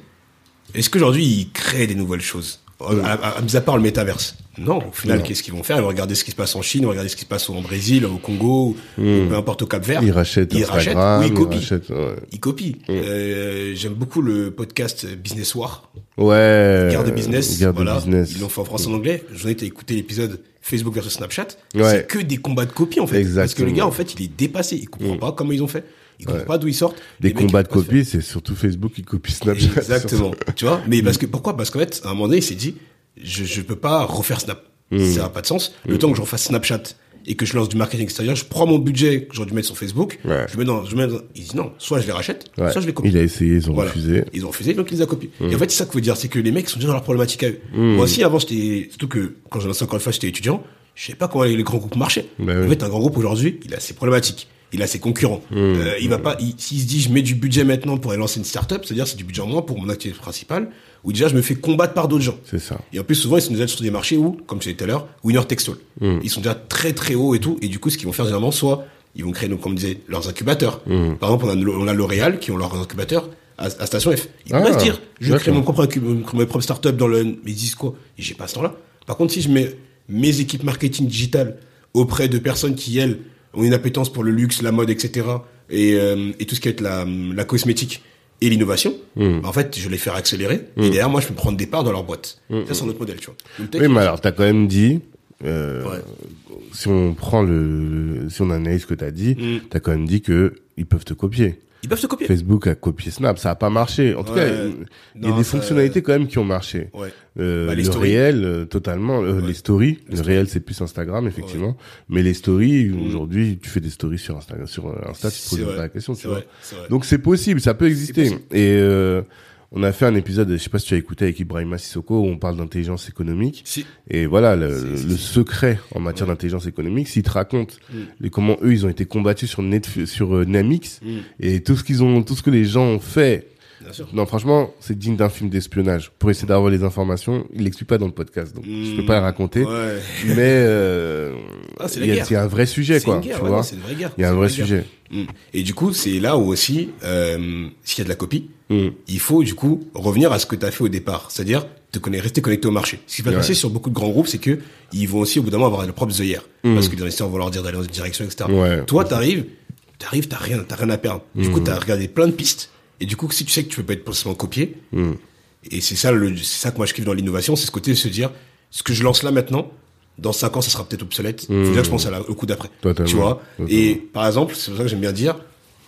Est-ce qu'aujourd'hui, ils créent des nouvelles choses? À, à, mis à part le métaverse Non, au final, qu'est-ce qu'ils vont faire? Ils vont regarder ce qui se passe en Chine, ils vont regarder ce qui se passe au Brésil, au Congo, ou peu importe au Cap Vert. Il rachète Ils rachètent, oui, ils il copient. ouais. Ils copient. Euh, J'aime beaucoup le podcast Business War. Ouais. Guerre de business. Guerre de voilà. business. Ils l'ont fait en français en anglais. J'en ai été écouter l'épisode Facebook versus Snapchat. Ouais. C'est que des combats de copie, en fait. Parce que Exactement. le gars, en fait, il est dépassé. Il comprend pas comment ils ont fait. Il comprend pas d'où ils sortent. Des Les combats ils de copie, c'est surtout Facebook qui copie Snapchat. Exactement. tu vois Mais parce que pourquoi? Parce qu'en fait, à un moment donné, il s'est dit, je je peux pas refaire Snap. Hmm. Ça n'a pas de sens. Le temps que je refasse Snapchat et que je lance du marketing extérieur, je prends mon budget que j'aurais dû mettre sur Facebook, Ouais. je mets dans, je mets dans, il dit non, soit je les rachète, Ouais. soit je les copie. Il a essayé, ils ont Voilà. refusé. Ils ont refusé, donc il les a copiés. Et en fait, c'est ça que veut dire, c'est que les mecs sont déjà dans leur problématique à eux. Hmm. Moi aussi, avant, j'étais, surtout que quand j'ai lancé encore une fois, j'étais étudiant, je savais pas comment les grands groupes marchaient. Ben en oui. fait, un grand groupe aujourd'hui, il a ses problématiques. Il a ses concurrents. Hmm. Euh, il va pas, il- s'il se dit, je mets du budget maintenant pour aller lancer une start-up, c'est-à-dire, c'est du budget en moins pour mon activité principale, où déjà, je me fais combattre par d'autres gens. C'est ça. Et en plus, souvent, ils sont déjà sur des marchés où, comme je disais tout à l'heure, winner takes all. Hmm. Ils sont déjà très très hauts et tout. Et du coup, ce qu'ils vont faire généralement, soit ils vont créer, donc, comme on disait, leurs incubateurs. Hmm. Par exemple, on a, on a L'Oréal qui ont leur incubateur à, à Station F. Ils Ah, pourraient se dire, je crée mon propre, mes propres startups dans le, mais ils disent quoi? Et j'ai pas ce temps-là. Par contre, si je mets mes équipes marketing digital auprès de personnes qui, elles, ont une appétence pour le luxe, la mode, etc., et, euh, et tout ce qui est la, la cosmétique et l'innovation, Hmm. bah, en fait, je vais les faire accélérer. Et derrière, moi, je peux prendre des parts dans leur boîte. Ça, c'est un autre modèle, tu vois. Donc, Hmm. Oui, mais alors, t'as quand même dit, euh, Ouais. si on prend le, si on analyse ce que t'as dit, t'as quand même dit que ils peuvent te copier. Ils peuvent se copier. Facebook a copié Snap, ça a pas marché. En tout cas, il y a des fonctionnalités quand même qui ont marché. Ouais. Euh, Bah, les le réel, euh, totalement. euh. Les stories. Le réel, c'est plus Instagram, effectivement. Mais les stories, Mm. aujourd'hui, tu fais des stories sur Instagram, sur euh, Insta, tu te poses pas la question, tu vois. Donc c'est possible, ça peut exister. Et euh, on a fait un épisode, je sais pas si tu as écouté avec Ibrahima Sissoko, où on parle d'intelligence économique. Si. Et voilà, le, Si, si, le si. secret en matière d'intelligence économique, s'ils te racontent Mm. les, comment eux ils ont été combattus sur sur euh, Namix Mm. et tout ce qu'ils ont, tout ce que les gens ont fait. Bien sûr. Non, franchement, c'est digne d'un film d'espionnage. Pour essayer d'avoir les informations, il l'explique pas dans le podcast, donc je peux pas le raconter. Ouais. Mais euh, Ah, c'est il y a- un vrai sujet, quoi. une guerre, tu ouais, vois, c'est une vraie guerre. il y a un vrai sujet. guerre. Mm. Et du coup, c'est là où aussi, euh, s'il y a de la copie, Mm. il faut du coup revenir à ce que tu as fait au départ, c'est-à-dire te rester connecté au marché. Ce qui va se Ouais. passer sur beaucoup de grands groupes, c'est que ils vont aussi au bout d'un moment avoir leurs propres œillères, parce que les investisseurs vont leur dire d'aller dans une direction, etc. Toi, t'arrives, t'arrives, t'as rien, t'as rien à perdre. Du coup, t'as regardé plein de pistes, et du coup, si tu sais que tu peux pas être possiblement copié, Mm. et c'est ça, le, c'est ça que moi je kiffe dans l'innovation, c'est ce côté de se dire, ce que je lance là maintenant, dans 5 ans, ça sera peut-être obsolète. Il faut déjà que je pense à la- au coup d'après. Totalement. Tu vois? Totalement. Et par exemple, c'est pour ça que j'aime bien dire,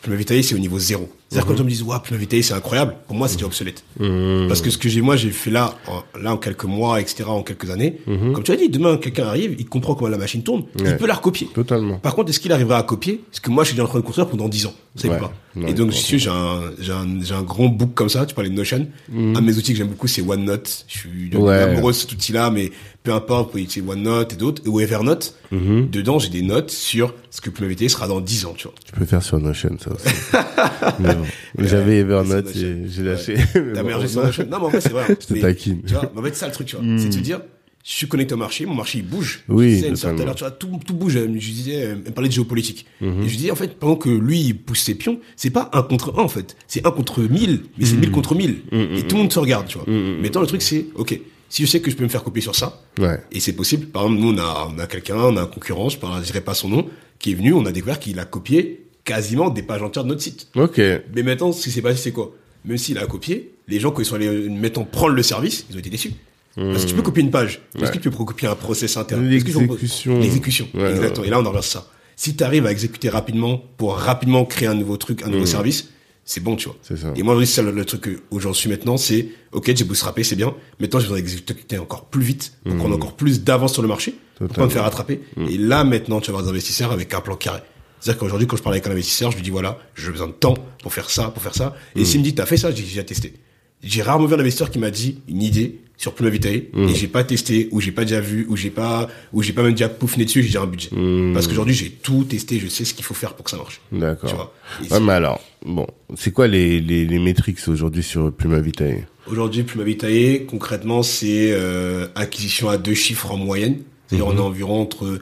Prima Vitae, c'est au niveau zéro. C'est-à-dire Mhm. quand on me dit, ouais, Prima Vitae, c'est incroyable, pour moi, c'est déjà obsolète. Mm. Parce que ce que j'ai, moi, j'ai fait là, en, là, en quelques mois, etc., en quelques années, comme tu as dit, demain, quelqu'un arrive, il comprend comment la machine tourne, Mhm. Ouais. il peut la recopier. Totalement. Par contre, est-ce qu'il arrivera à copier ce que moi je suis en train de construire pendant 10 ans? Je sais Ouais. pas. Et donc, je suis, j'ai un, j'ai un, j'ai un grand book comme ça. Tu parlais de Notion. Un de mes outils que j'aime beaucoup, c'est OneNote. Je suis Mhm. Ouais. amoureux de cet outil-là, mais peu importe, vous pouvez utiliser OneNote et d'autres, ou Evernote. Mhm. Dedans, j'ai des notes sur ce que PMVT sera dans 10 ans, tu vois. Tu peux faire sur Notion, ça aussi. Mais. J'avais Evernote et j'ai lâché. Mais bon, mergé sur Notion. Non, mais en fait, c'est vrai. Je te Mais, taquine. Tu vois, mais en fait, c'est ça le truc, tu vois. C'est de se dire, je suis connecté au marché, mon marché, il bouge. Oui, Je disais, tout à l'heure, tu vois, tout, tout bouge. Je disais, euh, elle me parlait de géopolitique. Mhm. Et je disais, en fait, pendant que lui, il pousse ses pions, c'est pas un contre un, en fait. C'est un contre mille, mais Mhm. c'est mille contre mille. Et tout le monde se regarde, tu vois. Maintenant, le truc, c'est, ok, si je sais que je peux me faire copier sur ça, Ouais. et c'est possible. Par exemple, nous, on a, on a quelqu'un, on a un concurrent, je ne dirai pas son nom, qui est venu, on a découvert qu'il a copié quasiment des pages entières de notre site. Ok. Mais maintenant, ce qui s'est passé, c'est quoi? Même s'il a copié, les gens, quand ils sont allés, mettons, prendre le service, ils ont été déçus. Parce que tu peux copier une page. Est-ce Ouais. que tu peux copier un process interne? Est-ce L'exécution. L'exécution. Ouais, Exactement. ouais. Et là, on à ça. Si tu arrives à exécuter rapidement pour rapidement créer un nouveau truc, un nouveau service, c'est bon, tu vois. C'est ça. Et moi, c'est le, le truc que- où j'en suis maintenant, c'est, ok, j'ai bootstrappé, c'est bien. Maintenant, je voudrais exécuter encore plus vite, pour prendre encore plus d'avance sur le marché, pour pas Totalement. me faire rattraper. Et là, maintenant, tu vas avoir des investisseurs avec un plan carré. C'est-à-dire qu'aujourd'hui, quand je parle avec un investisseur, je lui dis, voilà, j'ai besoin de temps pour faire ça, pour faire ça. Et s'il me dit, t'as fait ça, j'ai déjà testé. J'ai rarement vu un investisseur qui m'a dit une idée sur Pluma Vitae et j'ai pas testé ou j'ai pas déjà vu ou j'ai pas ou j'ai pas même déjà poufné dessus, j'ai déjà un budget. Parce qu'aujourd'hui, j'ai tout testé, je sais ce qu'il faut faire pour que ça marche. D'accord. Ouais, mais alors, bon, c'est quoi les, les, les métriques aujourd'hui sur Pluma Vitae? Aujourd'hui, Pluma Vitae, concrètement, c'est euh, acquisition à deux chiffres en moyenne. C'est-à-dire on est environ entre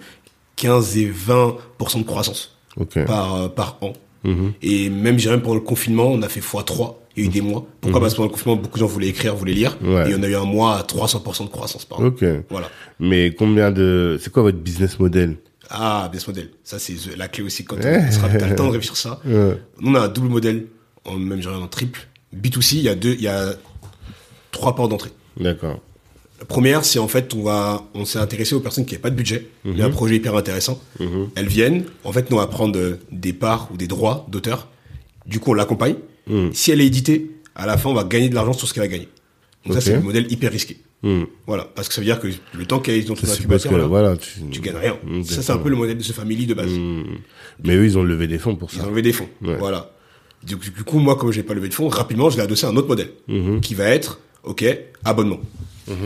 15 et 20% de croissance Par euh, par an. Mhm. Et même, j'ai même pendant le confinement, on a fait x3. Il y a eu des mois. Pourquoi? Parce que pendant le confinement, beaucoup de gens voulaient écrire, voulaient lire. Ouais. Et on a eu un mois à 300% de croissance par an. Ok. Voilà. Mais combien de, c'est quoi votre business model? Ah, business model. Ça, c'est la clé aussi quand on sera le temps de réfléchir ça. Ouais. Nous, on a un double modèle, en même genre en triple. B2C, il y a deux, il y a trois portes d'entrée. D'accord. La première, c'est en fait, on va, on s'est intéressé aux personnes qui n'avaient pas de budget, mais un projet hyper intéressant. Elles viennent, en fait, nous, on va prendre euh, des parts ou des droits d'auteur. Du coup, on l'accompagne. Si elle est éditée, à la fin, on va gagner de l'argent sur ce qu'elle a gagné. Donc ça, c'est le modèle hyper risqué. Voilà. Parce que ça veut dire que le temps qu'elle est dans ton Ça suppose incubateur, que, là, voilà, tu, tu gagnes rien. Ça, c'est un peu le modèle de ce family de base. Mais eux, ils ont levé des fonds pour Ils ça. ont levé des fonds. Ouais. Voilà. Du, coup, moi, comme j'ai pas levé de fonds, rapidement, je l'ai adossé à un autre modèle. Mhm. Qui va être, OK, abonnement.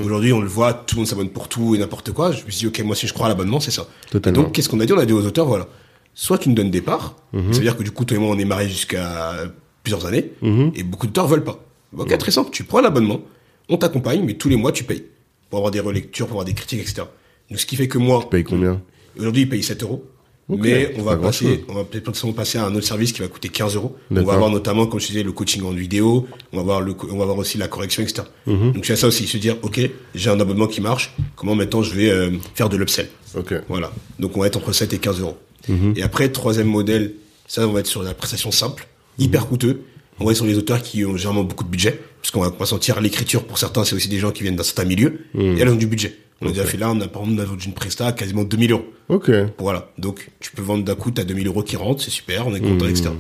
Aujourd'hui, on le voit, tout le monde s'abonne pour tout et n'importe quoi. Je me suis dit, OK, moi, si je crois à l'abonnement, c'est ça. Totalement. Donc, qu'est-ce qu'on a dit? On a dit aux auteurs, voilà. Soit tu nous donnes des parts. Mhm. Ça veut dire que du coup, toi et moi, on est mariés jusqu'à plusieurs années. Mhm. Et beaucoup d'auteurs veulent pas. OK, très simple. Tu prends l'abonnement. On t'accompagne, mais tous les mois, tu payes. Pour avoir des relectures, pour avoir des critiques, etc. Donc, ce qui fait que moi, Tu payes combien? Aujourd'hui, il paye 7 euros. Mais on va pas passer, on va peut-être passer à un autre service qui va coûter 15 euros. On va avoir notamment, comme je disais, le coaching en vidéo. On va avoir le, on va avoir aussi la correction, etc. Mhm. Donc c'est ça aussi, se dire, ok, j'ai un abonnement qui marche. Comment maintenant je vais euh, faire de l'upsell? Ok. Voilà. Donc on va être entre 7 et 15 euros. Mhm. Et après, troisième modèle, ça on va être sur la prestation simple, hyper Mhm. coûteux. On va être sur les auteurs qui ont généralement beaucoup de budget, parce qu'on va pas sentir l'écriture. Pour certains, c'est aussi des gens qui viennent d'un certain milieu et elles ont du budget. On a déjà fait là, on a par exemple, on a vendu une presta à quasiment 2000 euros. Ok. Voilà. Donc, tu peux vendre d'un coup, t'as 2000 euros qui rentrent, c'est super, on est content, etc.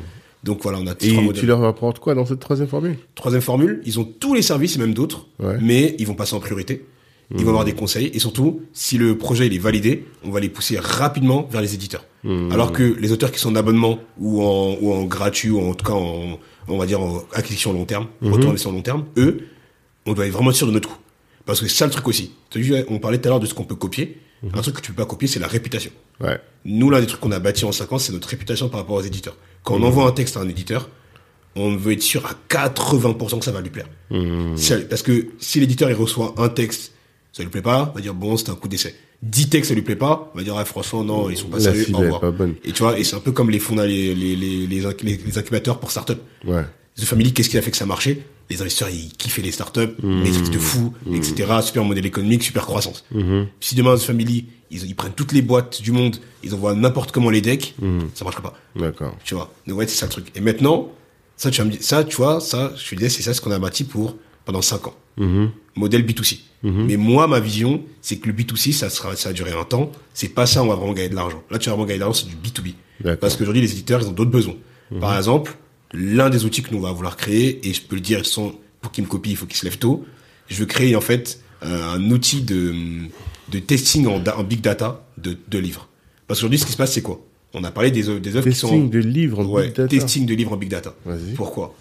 Donc voilà, on a Et trois tu leur apportes quoi dans cette troisième formule? Troisième formule, ils ont tous les services et même d'autres, Ouais. mais ils vont passer en priorité. Ils vont avoir des conseils et surtout, si le projet il est validé, on va les pousser rapidement vers les éditeurs. Alors que les auteurs qui sont en abonnement ou en, ou en gratuit ou en tout cas en, on va dire en acquisition long terme, retour d'investissement long terme, eux, on doit être vraiment sûr de notre coup. Parce que c'est ça le truc aussi. On parlait tout à l'heure de ce qu'on peut copier. Un truc que tu peux pas copier, c'est la réputation. Ouais. Nous, l'un des trucs qu'on a bâti en 5 ans, c'est notre réputation par rapport aux éditeurs. Quand on envoie un texte à un éditeur, on veut être sûr à 80% que ça va lui plaire. C'est- Parce que si l'éditeur il reçoit un texte, ça lui plaît pas, il va dire bon, c'est un coup d'essai. 10 textes, ça lui plaît pas, il va dire ah, franchement non, ils sont pas sérieux, au revoir. pas bonne. Et tu vois, et c'est un peu comme les fonds, les, les, les, les, inc- les- les incubateurs pour startup. Ouais. The Family, qu'est-ce qui a fait que ça marchait Les investisseurs, ils kiffaient les startups, Mmh. les trucs de fou, etc. Super modèle économique, super croissance. Mmh. Si demain, The Family, ils, ils prennent toutes les boîtes du monde, ils envoient n'importe comment les decks, Mmh. ça marchera pas. D'accord. Tu vois. Donc ouais, c'est ça le truc. Et maintenant, ça, tu vas me dire, ça, tu vois, ça, je te disais, c'est ça ce qu'on a bâti pour pendant 5 ans. Modèle B2C. Mais moi, ma vision, c'est que le B2C, ça sera, ça va durer un temps. C'est pas ça, on va vraiment gagner de l'argent. Là, tu vas vraiment gagner de l'argent, c'est du B2B. D'accord. Parce qu'aujourd'hui, les éditeurs, ils ont d'autres besoins. Par exemple, l'un des outils que nous on va vouloir créer, et je peux le dire, sans, pour qu'ils me copient, il faut qu'ils se lèvent tôt. Je veux créer, en fait, euh, un outil de, de testing en, big data de, de livres. Parce qu'aujourd'hui, ce qui se passe, c'est quoi? On a parlé des, œuvres- des œuvres qui sont Testing de livres en ouais, big data. testing de livres en big data. Pourquoi?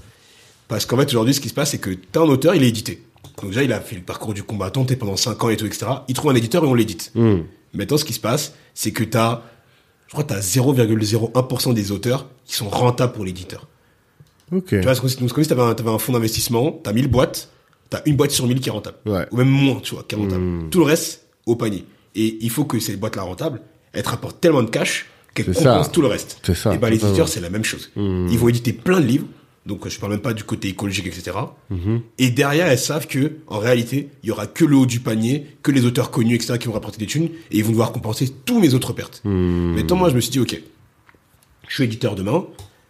Parce qu'en fait, aujourd'hui, ce qui se passe, c'est que t'as un auteur, il est édité. Donc déjà, il a fait le parcours du combattant, t'es pendant 5 ans et tout, etc. Il trouve un éditeur et on l'édite. Hmm. Maintenant, ce qui se passe, c'est que t'as, je crois t'as 0,01% des auteurs qui sont rentables pour l'éditeur. Tu vois, comme si t'avais un, un fonds d'investissement, t'as 1000 boîtes, t'as une boîte sur 1000 qui est rentable. Ouais. Ou même moins, tu vois, qui est rentable. Tout le reste, au panier. Et il faut que cette boîte-là rentable, elle te rapporte tellement de cash qu'elle compense ça. tout le reste. C'est ça, Et ben, les éditeurs, c'est la même chose. Ils vont éditer plein de livres. Donc, je parle même pas du côté écologique, etc. Et derrière, elles savent que, en réalité, il y aura que le haut du panier, que les auteurs connus, etc., qui vont rapporter des thunes, et ils vont devoir compenser tous mes autres pertes. Maintenant, moi, je me suis dit, ok, je suis éditeur demain,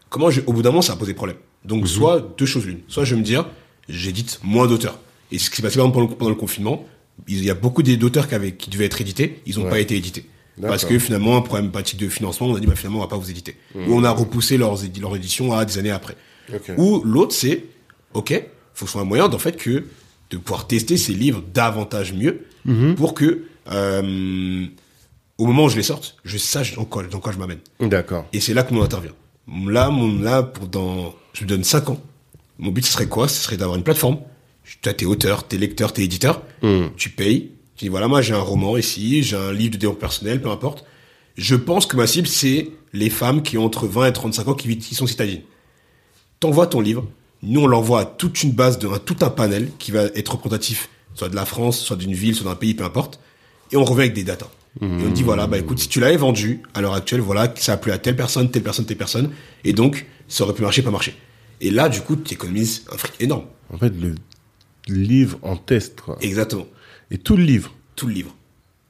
comment je, au bout d'un moment, ça a posé problème. Donc, soit deux choses l'une. Soit je vais me dire, j'édite moins d'auteurs. Et ce qui s'est passé par exemple, pendant, le- pendant le confinement, il y a beaucoup d'auteurs qui, avaient, qui devaient être édités, ils n'ont Ouais. pas été édités. Parce que finalement, un problème pratique de financement, on a dit, bah, finalement, on va pas vous éditer. Ou on a repoussé leurs, leur édition à des années après. Ou l'autre, c'est, ok, faut que ce soit un moyen, d'en fait, que, de pouvoir tester ces livres davantage mieux, pour que, euh, au moment où je les sorte, je sache dans quoi, dans quoi je m'amène. D'accord. Et c'est là que mon intervient. Là, mon, là, pour dans, je me donne 5 ans. Mon but, ce serait quoi? Ce serait d'avoir une plateforme. Tu as tes auteurs, tes lecteurs, tes éditeurs. Tu payes. Tu dis, voilà, moi, j'ai un roman ici, j'ai un livre de développement personnel, peu importe. Je pense que ma cible, c'est les femmes qui ont entre 20 et 35 ans qui sont citadines. T'envoies ton livre. Nous, on l'envoie à toute une base, de, à tout un panel qui va être représentatif, soit de la France, soit d'une ville, soit d'un pays, peu importe. Et on revient avec des datas. Et on dit, voilà, bah écoute, si tu l'avais vendu à l'heure actuelle, voilà, ça a plu à telle personne, telle personne, telle personne. Et donc, ça aurait pu marcher, pas marcher. Et là, du coup, tu économises un fric énorme. En fait, le livre en test, quoi. Exactement. Et tout le livre. Tout le livre.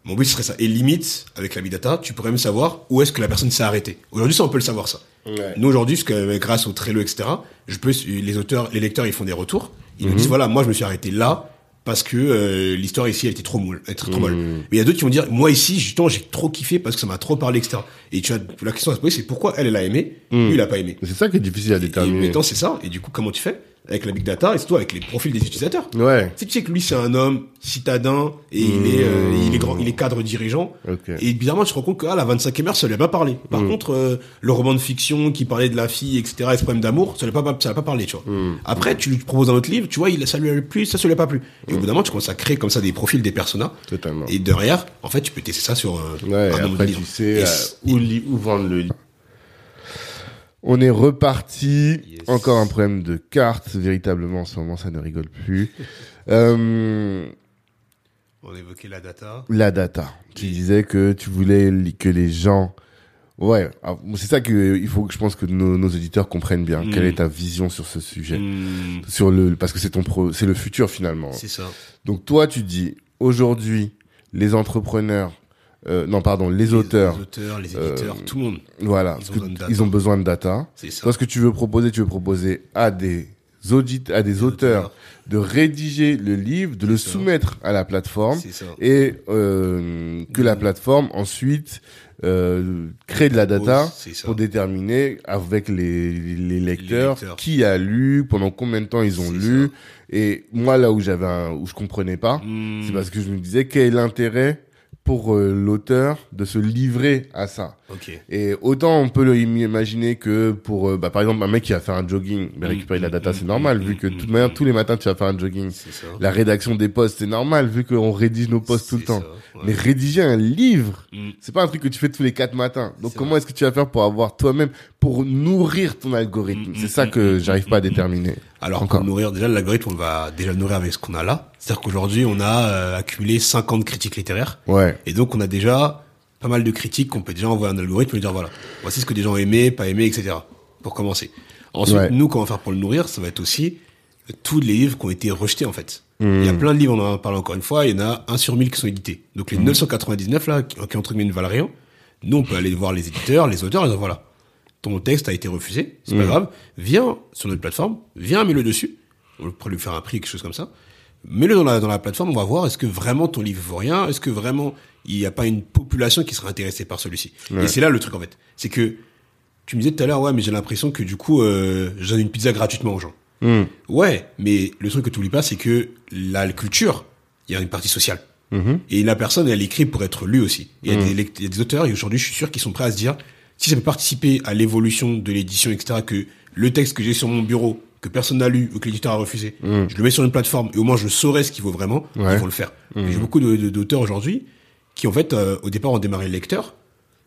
Mon but, ce serait ça. Et limite, avec la big data, tu pourrais même savoir où est-ce que la personne s'est arrêtée. Aujourd'hui, ça, on peut le savoir, ça. Ouais. Nous, aujourd'hui, grâce au Trello, etc., je peux, les auteurs, les lecteurs, ils font des retours. Ils nous disent, voilà, moi, je me suis arrêté là, parce que euh, l'histoire ici, elle était trop molle. Elle était trop molle. Mais il y a d'autres qui vont dire, moi, ici, justement, j'ai trop kiffé parce que ça m'a trop parlé, etc. Et tu as, la question à se poser, c'est pourquoi elle, elle a aimé, lui, il a pas aimé. C'est ça qui est difficile à Et déterminer. maintenant, c'est ça. Et du coup, comment tu fais? Avec la big data et surtout avec les profils des utilisateurs. Ouais. Tu sais, tu sais que lui, c'est un homme citadin et il est, euh, il est grand, il est cadre dirigeant. Ok. Et bizarrement, tu te rends compte que ah, la 25e heure, ça lui a pas parlé. Par contre, euh, le roman de fiction qui parlait de la fille, etc., et ce problème d'amour, ça lui a pas, ça lui a pas parlé, tu vois. Après, tu lui proposes un autre livre, tu vois, il, ça lui a plu, ça, ça lui a pas plu. Et au bout d'un moment, tu commences à créer comme ça des profils des personas. Totalement. Et derrière, en fait, tu peux tester ça sur euh, Ouais, un nombre après de tu livres. sais Et euh, où, où vendre le livre. On est reparti. Yes. Encore un problème de cartes. Véritablement, en ce moment, ça ne rigole plus. euh, On a évoqué la data. la data. Tu disais que tu voulais que les gens... Ouais, alors, c'est ça que il faut que je pense que nos, nos auditeurs comprennent bien. Mm. Quelle est ta vision sur ce sujet? Hmm, Sur le parce que c'est ton pro, c'est le futur finalement. c'est ça. Donc toi, tu dis aujourd'hui les entrepreneurs, euh, non pardon, les auteurs, Les auteurs, les éditeurs, euh, tout le monde. voilà, Ils ont que- besoin de data. ils ont besoin de data. C'est ça. Toi, ce que tu veux proposer, tu veux proposer à des audit, à des auteurs auteurs. de rédiger le livre, de le ça. soumettre à la plateforme et euh, que la plateforme ensuite euh, crée de la data pour déterminer avec les, les lecteurs, lecteurs. qui a lu, pendant combien de temps ils ont lu. Et moi, là où j'avais un, où je comprenais pas, Hmm. c'est parce que je me disais quel est l'intérêt pour euh, l'auteur de se livrer à ça. Ok. Et autant on peut le imaginer que pour, euh, bah, par exemple, un mec qui va faire un jogging, mais Mm, récupérer de la mm, data, mm, c'est normal, vu que de toute manière, tous les matins, tu vas faire un jogging. C'est ça. La rédaction des posts, c'est normal, vu qu'on rédige nos posts tout le temps. ça, ouais. Mais rédiger un livre, c'est pas un truc que tu fais tous les quatre matins. Donc comment est-ce que tu vas faire pour avoir toi-même, pour nourrir ton algorithme C'est ça que j'arrive pas à déterminer. Alors, Encore. pour nourrir, déjà, l'algorithme, on va déjà le nourrir avec ce qu'on a là. C'est-à-dire qu'aujourd'hui, on a euh, accumulé 50 critiques littéraires. Ouais. Et donc, on a déjà pas mal de critiques qu'on peut déjà envoyer à un algorithme et lui dire, voilà, voici ce que des gens ont aimé, pas aimé, etc. Pour commencer. Ensuite, Ouais. nous, comment faire pour le nourrir, ça va être aussi tous les livres qui ont été rejetés, en fait. Mm. Il y a plein de livres, on en a parlé encore une fois, il y en a un sur 1000 qui sont édités. Donc, les 999, là, qui, qui entre guillemets ne valent rien, nous, on peut aller voir les éditeurs, les auteurs, et dire, voilà, ton texte a été refusé, c'est pas grave, viens sur notre plateforme, viens, mets-le dessus, on pourrait lui faire un prix, quelque chose comme ça, mets-le dans la, dans la plateforme, on va voir, est-ce que vraiment ton livre vaut rien, est-ce que vraiment il n'y a pas une population qui serait intéressée par celui-ci. Et c'est là le truc, en fait. C'est que, tu me disais tout à l'heure, ouais, mais j'ai l'impression que du coup, euh, je donne une pizza gratuitement aux gens. Mm. Ouais, mais le truc que tu oublies pas, c'est que la culture, il y a une partie sociale. Mhm. Et la personne, elle écrit pour être lue aussi. Il y a, y a des auteurs, et aujourd'hui, je suis sûr qu'ils sont prêts à se dire, si ça peut participer à l'évolution de l'édition, etc., que le texte que j'ai sur mon bureau, que personne n'a lu ou que l'éditeur a refusé, je le mets sur une plateforme et au moins je saurais ce qu'il vaut vraiment, Ouais. ils vont le faire. Et J'ai beaucoup d'auteurs aujourd'hui qui, en fait, euh, au départ, ont démarré le lecteur,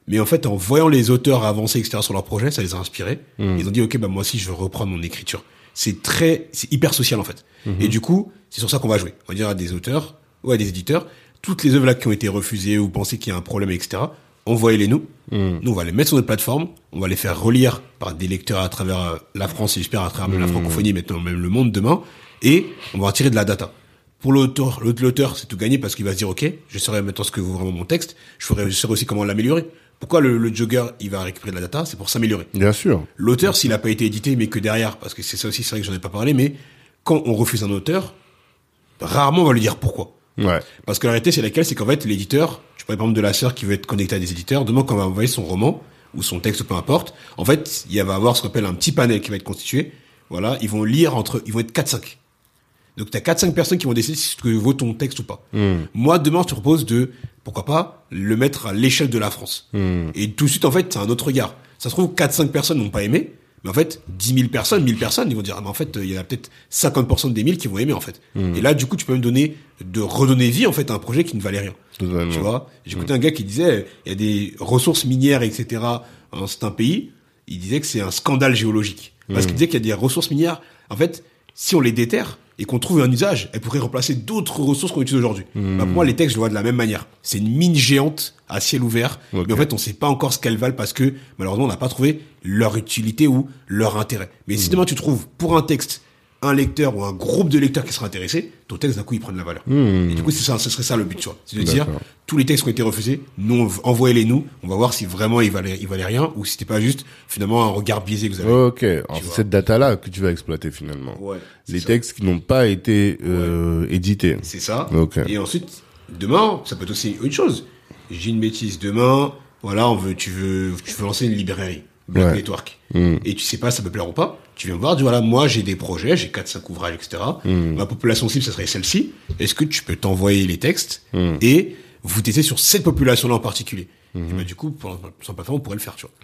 mais en fait, en voyant les auteurs avancer, etc., sur leur projet, ça les a inspirés. Ils ont dit, OK, bah, moi aussi, je veux reprendre mon écriture. C'est très, c'est hyper social, en fait. Et du coup, c'est sur ça qu'on va jouer. On va dire à des auteurs ou à des éditeurs, toutes les œuvres là qui ont été refusées ou pensez qu'il y a un problème, etc., envoyez-les nous. Nous, on va les mettre sur notre plateforme. On va les faire relire par des lecteurs à travers euh, la France et j'espère à travers la francophonie, maintenant même le monde demain. Et on va en tirer de la data. Pour l'auteur, l'auteur, c'est tout gagné parce qu'il va se dire, OK, je saurai maintenant ce que vaut vraiment mon texte. Je saurai, aussi comment l'améliorer. Pourquoi le, le jogger, il va récupérer de la data? C'est pour s'améliorer. Bien sûr. L'auteur, s'il n'a pas été édité, mais que derrière, parce que c'est ça aussi, c'est vrai que j'en ai pas parlé, mais quand on refuse un auteur, rarement on va lui dire pourquoi. Ouais. Parce que la réalité, c'est laquelle? C'est qu'en fait, l'éditeur, par exemple de la sœur qui veut être connectée à des éditeurs, demain, quand on va envoyer son roman, ou son texte, peu importe, en fait, il va avoir ce qu'on appelle un petit panel qui va être constitué. Voilà, ils vont lire entre, ils vont être 4-5. Donc, tu as 4-5 personnes qui vont décider si tu vaut ton texte ou pas. Moi, demain, je te propose de, pourquoi pas, le mettre à l'échelle de la France. Et tout de suite, en fait, c'est un autre regard. Ça se trouve, 4-5 personnes n'ont pas aimé, mais en fait, 10 000 personnes, 1000 personnes, ils vont dire, ah, mais en fait, il y en a peut-être 50% des 1000 qui vont aimer, en fait. Et là, du coup, tu peux me donner, de redonner vie, en fait, à un projet qui ne valait rien. Totalement. Tu vois? J'ai écouté un gars qui disait, il y a des ressources minières, etc., dans certains pays. Il disait que c'est un scandale géologique. Parce qu'il disait qu'il y a des ressources minières. En fait, si on les déterre et qu'on trouve un usage, elles pourraient remplacer d'autres ressources qu'on utilise aujourd'hui. Bah, pour moi, les textes, je le vois de la même manière. C'est une mine géante à ciel ouvert. Ok. Mais en fait, on sait pas encore ce qu'elles valent parce que, malheureusement, on n'a pas trouvé leur utilité ou leur intérêt. Mais si demain tu trouves, pour un texte, un lecteur ou un groupe de lecteurs qui sera intéressé, ton texte d'un coup il prend de la valeur. Et du coup c'est ça, ce serait ça le but, tu vois. C'est de dire tous les textes qui ont été refusés, nous envoyez-les nous, on va voir si vraiment ils valaient, ils valaient rien ou si c'était pas juste finalement un regard biaisé que vous avez. Ok. Alors, c'est cette data-là que tu vas exploiter finalement. Ouais, Les ça. textes qui n'ont pas été euh, édités. C'est ça. Ok. Et ensuite, demain, ça peut être aussi une chose. J'ai une bêtise. Demain, voilà, on veut, tu veux, tu veux lancer une librairie, Black Ouais. Network. Mm. Et tu sais pas, ça peut plaire ou pas. Tu viens me voir, tu dis, voilà, moi, j'ai des projets, j'ai 4-5 ouvrages, etc. Mm. Ma population cible, ça serait celle-ci. Est-ce que tu peux t'envoyer les textes Mm. et vous tester sur cette population-là en particulier? Et bah, du coup, sans pas faire, on pourrait le faire, tu vois.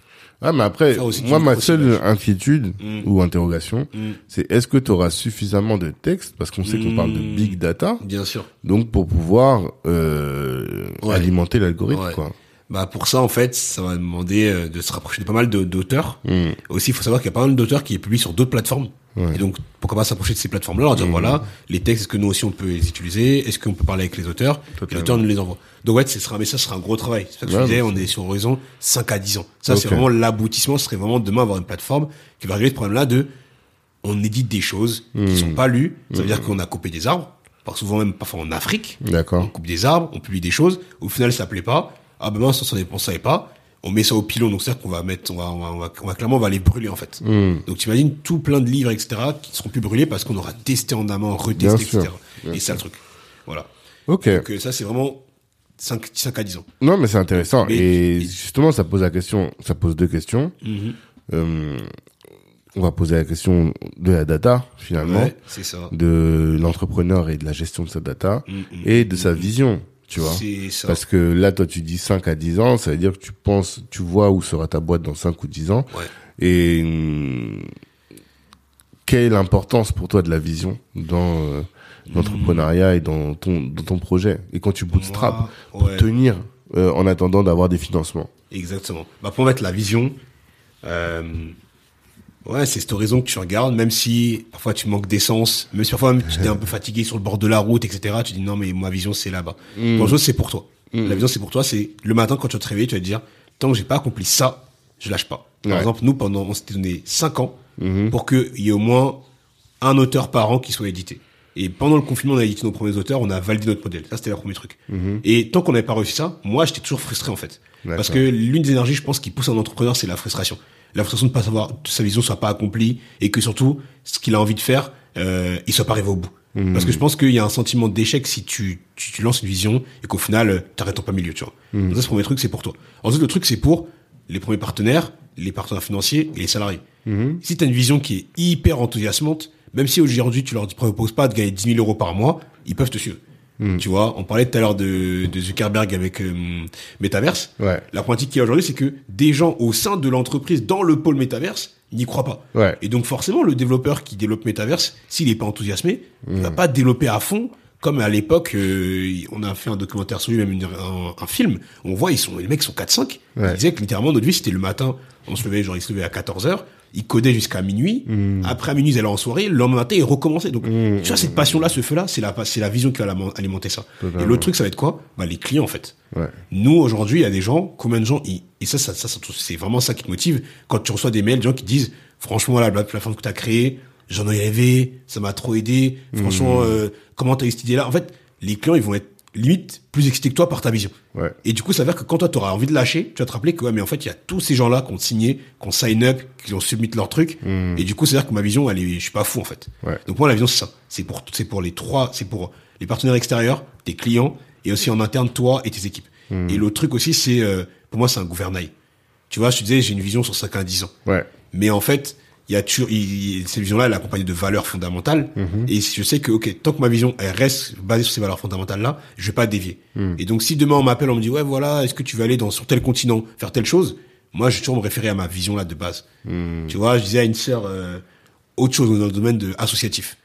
Ah, mais après, moi, ma seule inquiétude Mm. ou interrogation, c'est est-ce que tu auras suffisamment de textes, parce qu'on sait qu'on parle de Mm. big data, Bien sûr. donc pour pouvoir euh, Ouais. alimenter l'algorithme, Ouais. quoi. Bah pour ça en fait, ça va demander euh, de se rapprocher de pas mal d'auteurs. Mm. Aussi, il faut savoir qu'il y a pas mal d'auteurs qui publient sur d'autres plateformes. Ouais. Et donc, pourquoi pas s'approcher de ces plateformes-là, leur dire voilà, les textes, est-ce que nous aussi on peut les utiliser? Est-ce qu'on peut parler avec les auteurs? Et Totalement. l'auteur nous les envoie. Donc ouais, ce sera, mais ça sera un gros travail. C'est ça que je Ouais, disais, mais on est sur horizon 5 à 10 ans. Ça, c'est vraiment l'aboutissement. Ce serait vraiment demain avoir une plateforme qui va régler ce problème-là de on édite des choses Hmm. qui sont pas lues. Ça veut dire qu'on a coupé des arbres. Par souvent même parfois en Afrique. On D'accord. coupe des arbres, on publie des choses. Au final, ça plaît pas. Ah ben mince, ça on savait pas. On met ça au pilon, donc c'est-à-dire qu'on va mettre, on va, on va, on va, clairement, on va les brûler en fait. Hmm. Donc tu imagines tout plein de livres, etc., qui seront plus brûlés parce qu'on aura testé en amont, Bien retesté, sûr. etc. Et c'est le truc. Voilà. Ok. Donc euh, ça, c'est vraiment 5, 5 à 10 ans. Non, mais c'est intéressant. Mais- et justement, ça pose la question, ça pose deux questions. Mhm. Euh, on va poser la question de la data, finalement, Ouais, c'est ça. de l'entrepreneur et de la gestion de sa data, Mhm. et de sa vision, tu vois. C'est ça. Parce que là, toi, tu dis 5 à 10 ans, ça veut dire que tu penses, tu vois où sera ta boîte dans 5 ou 10 ans. Ouais. Et hum, quelle est l'importance pour toi de la vision dans euh, l'entrepreneuriat et dans ton, dans ton projet Et quand tu bootstrap, Moi, pour ouais. tenir euh, en attendant d'avoir des financements? Exactement. Bah, pour mettre la vision, euh, ouais, c'est cet horizon que tu regardes, même si parfois tu manques d'essence, même si parfois même tu es un peu fatigué sur le bord de la route, etc. Tu dis non, mais ma vision c'est là-bas. Mm. La chose c'est pour toi. La vision c'est pour toi, c'est le matin quand tu vas te réveiller, tu vas te dire tant que j'ai pas accompli ça, je lâche pas. Par Ouais. exemple, nous pendant on s'était donné 5 ans Mhm. pour qu'il y ait au moins un auteur par an qui soit édité. Et pendant le confinement, on a édité nos premiers auteurs, on a validé notre modèle. Ça, c'était le premier truc. Et tant qu'on n'avait pas réussi ça, moi, j'étais toujours frustré, en fait. Parce que l'une des énergies, je pense, qui pousse un entrepreneur, c'est la frustration. La frustration de pas savoir que sa vision soit pas accomplie et que surtout, ce qu'il a envie de faire, euh, il soit pas arrivé au bout. Parce que je pense qu'il y a un sentiment d'échec si tu, tu, tu lances une vision et qu'au final, euh, t'arrêtes en pas milieu, tu vois. Donc ça, c'est le premier truc, c'est pour toi. Ensuite, le truc, c'est pour les premiers partenaires, les partenaires financiers et les salariés. Si tu as une vision qui est hyper enthousiasmante, même si aujourd'hui tu leur proposes pas de gagner 10 000 euros par mois, ils peuvent te suivre. Tu vois, on parlait tout à l'heure de, de Zuckerberg avec euh, Metaverse. Ouais. La problématique qu'il y a aujourd'hui, c'est que des gens au sein de l'entreprise, dans le pôle Metaverse, n'y croient pas. Ouais. Et donc forcément, le développeur qui développe Metaverse, s'il n'est pas enthousiasmé, il va pas développer à fond. Comme à l'époque, euh, on a fait un documentaire sur lui, même une- un, un film. On voit, ils sont, les mecs sont 4-5. Ouais. Ils disaient que littéralement, notre vie, c'était le matin. On se levait, genre, ils se levaient à 14 heures. Ils codaient jusqu'à minuit. Après, à minuit, ils allaient en soirée. Le lendemain matin, ils recommençaient. Donc, tu vois, cette passion-là, ce feu-là, c'est la, c'est la vision qui va alimenter ça. Totalement. Et l'autre truc, ça va être quoi? Bah, les clients, en fait. Ouais. Nous, aujourd'hui, il y a des gens, combien de gens, ils- et ça, ça, ça, c'est vraiment ça qui te motive. Quand tu reçois des mails, des gens qui disent, franchement, la plateforme que tu as créée, j'en ai rêvé, ça m'a trop aidé, franchement, euh, comment tu as eu cette idée-là? En fait, les clients, ils vont être limite plus excité que toi par ta vision. Ouais. Et du coup, ça veut dire que quand toi, tu auras envie de lâcher, tu vas te rappeler que, ouais, mais en fait, il y a tous ces gens-là qui ont signé, qui ont sign up, qui ont submit leur truc. Et du coup, c'est à dire que ma vision, elle est, je suis pas fou, en fait. Hmm. Ouais. Donc moi, la vision, c'est ça. C'est pour, c'est pour les trois, c'est pour les partenaires extérieurs, tes clients, et aussi en interne, toi et tes équipes. Hmm. Et l'autre truc aussi, c'est, euh, pour moi, c'est un gouvernail. Tu vois, je te disais, j'ai une vision sur 5 à 10 ans. Ouais. Mais en fait, il y a toujours, cette vision-là, elle est accompagnée de valeurs fondamentales. Et si je sais que, ok, tant que ma vision, elle reste basée sur ces valeurs fondamentales-là, je vais pas dévier. Et donc, si demain on m'appelle, on me dit, ouais, voilà, est-ce que tu veux aller dans, sur tel continent, faire telle chose? Moi, je vais toujours me référer à ma vision-là de base. Tu vois, je disais à une sœur, euh, autre chose dans le domaine de associatif.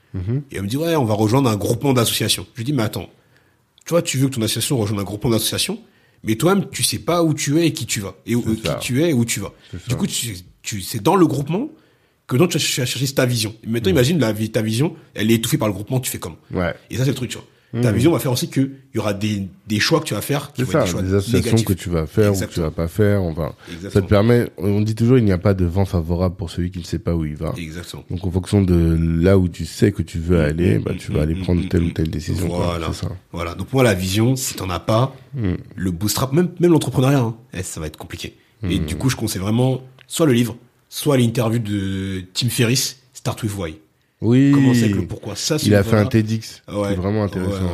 Et elle me dit, ouais, on va rejoindre un groupement d'associations. Je lui dis, mais attends, toi, tu veux que ton association rejoigne un groupement d'associations, mais toi-même, tu sais pas où tu es et qui tu vas. Et où, C'est qui tu es et où tu vas. Du coup, tu, tu, c'est dans le groupement que donc tu chercher ta vision. Maintenant, imagine la, vie- ta vision, elle est étouffée par le groupement, tu fais comment Ouais. Et ça, c'est le truc, tu vois. Ta vision va faire aussi que il y aura des, des choix que tu vas faire qui vont ça, être des choix des associations négatifs. que tu vas faire ou que tu vas pas faire. Enfin, ça te permet. On dit toujours, il n'y a pas de vent favorable pour celui qui ne sait pas où il va. Exactement. Donc, en fonction de là où tu sais que tu veux aller, bah, mm, tu vas aller mm, prendre mm, telle mm. ou telle décision. Voilà. Ça. Voilà. Donc moi la vision, si t'en as pas, Mm. le bootstrap, même même l'entrepreneuriat, hein, eh, ça va être compliqué. Et Mm. du coup, je conseille vraiment soit le livre, soit l'interview de Tim Ferriss, Start with Why. Oui. Commencer avec le pourquoi. Ça, Il a fait un. TEDx. Ouais. C'est vraiment intéressant.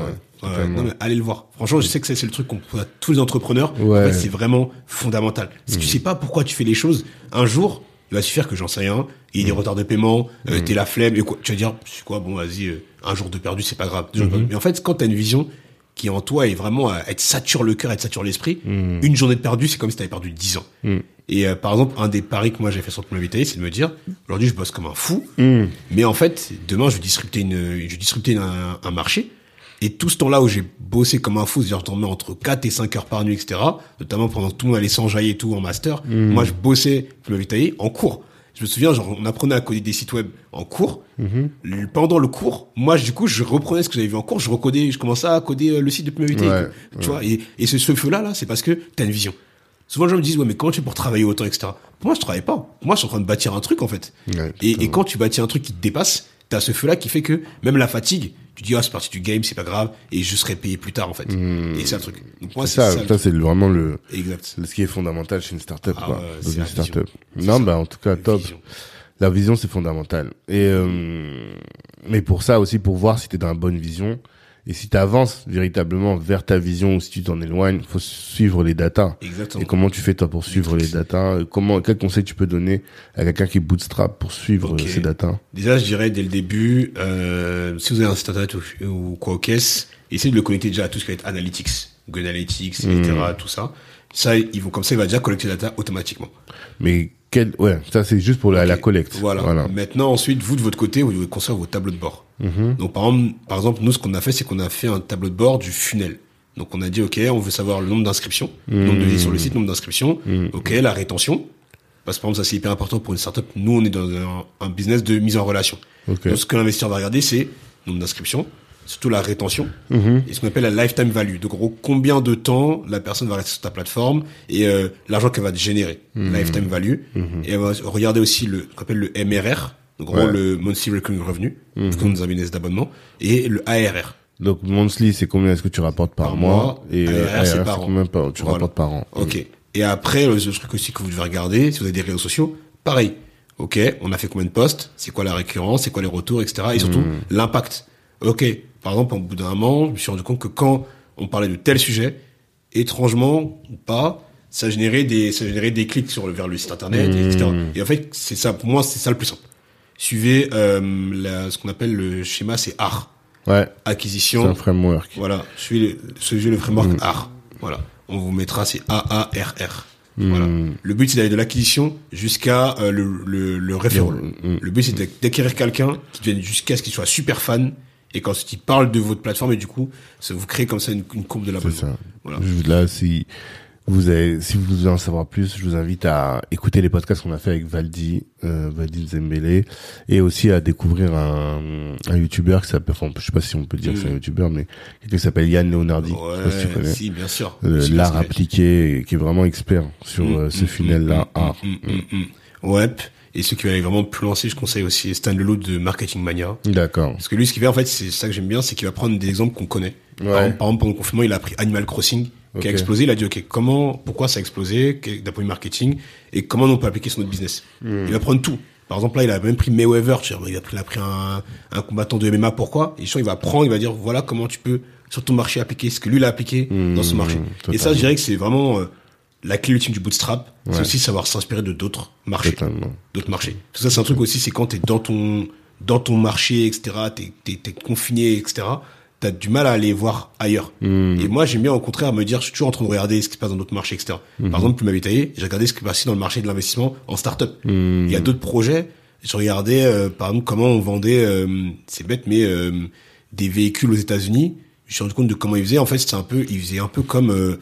Ouais, non, mais allez le voir. Franchement, je sais que c'est le truc qu'on pose à tous les entrepreneurs. Ouais. En fait, c'est vraiment fondamental. Si tu sais pas pourquoi tu fais les choses, un jour, il va suffire que j'en sais rien, il y ait des retards de paiement, euh, t'es la flemme, et quoi, tu vas dire, c'est quoi, bon, vas-y, euh, un jour de perdu, c'est pas grave. Perdu. Mais en fait, quand t'as une vision qui en toi est vraiment, elle te sature le cœur, elle te sature l'esprit, une journée de perdu, c'est comme si t'avais perdu 10 ans. Et euh, par exemple, un des paris que moi j'ai fait sur le Vitae, c'est de me dire, aujourd'hui je bosse comme un fou, mais en fait, demain je vais disrupter une, je vais disrupter un, un marché. Et tout ce temps-là où j'ai bossé comme un fou, c'est-à-dire je entre 4 et 5 heures par nuit, etc., notamment pendant que tout le monde allait s'enjailler et tout en master, moi je bossais pour le Vitae en cours. Je me souviens, genre, on apprenait à coder des sites web en cours. Le- Pendant le cours, moi, du coup, je reprenais ce que j'avais vu en cours, je recodais, je commençais à coder euh, le site de. Ouais, tu vois, et, et ce, ce feu-là, là, c'est parce que t'as une vision. Souvent, les gens me disent, ouais, mais comment tu fais pour travailler autant, etc. Pour moi, je travaille pas. Moi, je suis en train de bâtir un truc, en fait. Ouais, et, quand tu bâtis un truc qui te dépasse, t'as ce feu-là qui fait que même la fatigue, tu dis, ah, c'est parti du game, c'est pas grave, et je serai payé plus tard, en fait. Et c'est un truc. Donc, moi, C'est ça, ça. c'est vraiment le. Exact. ce qui est fondamental chez une startup, Ah quoi. ouais, Dans une la startup. Non, ça. bah, en tout cas, top. Vision. La vision, c'est fondamental. Et euh, mais pour ça aussi, pour voir si tu es dans la bonne vision et si tu avances véritablement vers ta vision ou si tu t'en éloignes, faut suivre les datas. Exactement. Et comment tu fais toi pour suivre les datas Comment quel conseil tu peux donner à quelqu'un qui bootstrap pour suivre euh, ces datas Déjà, je dirais dès le début, euh, si vous avez un site internet ou, ou quoi au caisse, essayez de le connecter déjà à tout ce qui va être analytics, Google Analytics, etc., Hmm. tout ça. Ça, ils vont comme ça, il va déjà collecter la data automatiquement. Mais quel ouais, ça c'est juste pour la, collecte. Voilà. Maintenant, ensuite, vous de votre côté, vous devez construire vos tableaux de bord. Mhm. Donc, par exemple, par exemple, nous, ce qu'on a fait, c'est qu'on a fait un tableau de bord du funnel. Donc, on a dit, OK, on veut savoir le nombre d'inscriptions, le nombre de visites sur le site, le nombre d'inscriptions. Mhm. OK, la rétention. Parce que, par exemple, ça, c'est hyper important pour une startup. Nous, on est dans un, un business de mise en relation. Donc, ce que l'investisseur va regarder, c'est le nombre d'inscriptions, surtout la rétention, Mhm. et ce qu'on appelle la lifetime value. Donc, en gros, combien de temps la personne va rester sur ta plateforme et euh, l'argent qu'elle va te générer, Mhm. lifetime value. Et elle va regarder aussi le qu'on appelle le MRR, donc en gros le monthly recurring revenue, comme nous avons une d'abonnement, et le ARR. Donc monthly, c'est combien est-ce que tu rapportes par, Par mois, mois. et ARR, c'est an. combien par, tu Voilà. rapportes par an. Ok. Et après, le truc aussi que vous devez regarder, si vous avez des réseaux sociaux, pareil. Ok, on a fait combien de posts C'est quoi la récurrence C'est quoi les retours, etc. Et surtout l'impact. Ok. Par exemple, au bout d'un moment, je me suis rendu compte que quand on parlait de tel sujet, étrangement ou pas, ça générait des, ça générait des clics sur le vers le site internet, etc. Et en fait, c'est ça. Pour moi, c'est ça le plus simple. Suivez euh, la- ce qu'on appelle le schéma, c'est AR. Ouais, c'est Acquisition, un framework. voilà, suivez le, suivez le framework Mm. AR. Voilà, on vous mettra c'est A-A-R-R. Mm. Voilà. Le but c'est d'aller de l'acquisition jusqu'à euh, le, le, le referral. Le- Le but c'est d'ac- d'acquérir quelqu'un qui devienne jusqu'à ce qu'il soit super fan et qu'ensuite il parle de votre plateforme et du coup ça vous crée comme ça une, une courbe de la C'est ça. Voilà. Là, si vous avez, si vous voulez en savoir plus, je vous invite à écouter les podcasts qu'on a fait avec Valdi, euh, Valdi Zembele, et aussi à découvrir un, un YouTuber qui s'appelle, enfin, je sais pas si on peut dire que c'est un YouTuber, mais quelqu'un qui s'appelle Yann Leonardi. je sais pas si tu Ouais, connais. si bien sûr. Euh, L'art appliqué, qui est vraiment expert sur euh, ce funnel-là. art. Mm. Ouais. Et ceux qui veulent aller vraiment plus lancer, je conseille aussi Stan Leloup de Marketing Mania. D'accord. Parce que lui, ce qu'il fait, en fait, c'est ça que j'aime bien, c'est qu'il va prendre des exemples qu'on connaît. Par, exemple, par exemple, pendant le confinement, il a pris Animal Crossing, qui a explosé. Il a dit, OK, comment, pourquoi ça a explosé, que- d'un point de vue marketing, et comment on peut appliquer sur notre business. Hmm. Il va prendre tout. Par exemple, là, il a même pris Mayweather, tu vois, il a pris, il a pris un, un combattant de MMA, pourquoi? Et il va prendre, il va dire, voilà comment tu peux, sur ton marché, appliquer ce que lui, il a appliqué dans son marché. Et ça, Hmm, je dirais que c'est vraiment, euh, la clé ultime du bootstrap. C'est aussi savoir s'inspirer de d'autres marchés d'autres marchés. Tout ça, c'est un truc aussi, c'est quand t'es dans ton, dans ton marché, etc., t'es, t'es, t'es confiné, etc., t'as du mal à aller voir ailleurs. Hmm. Et moi, j'aime bien, au contraire, me dire, je suis toujours en train de regarder ce qui se passe dans d'autres marchés, etc. Hmm. Par exemple, plus ma taillé, j'ai regardé ce qui se passait dans le marché de l'investissement en start-up. Hmm. Il y a d'autres projets. Je regardais, euh, par exemple, comment on vendait, euh, c'est bête, mais, euh, des véhicules aux États-Unis. Je me suis rendu compte de comment ils faisaient. En fait, c'était un peu, ils faisaient un peu comme, euh,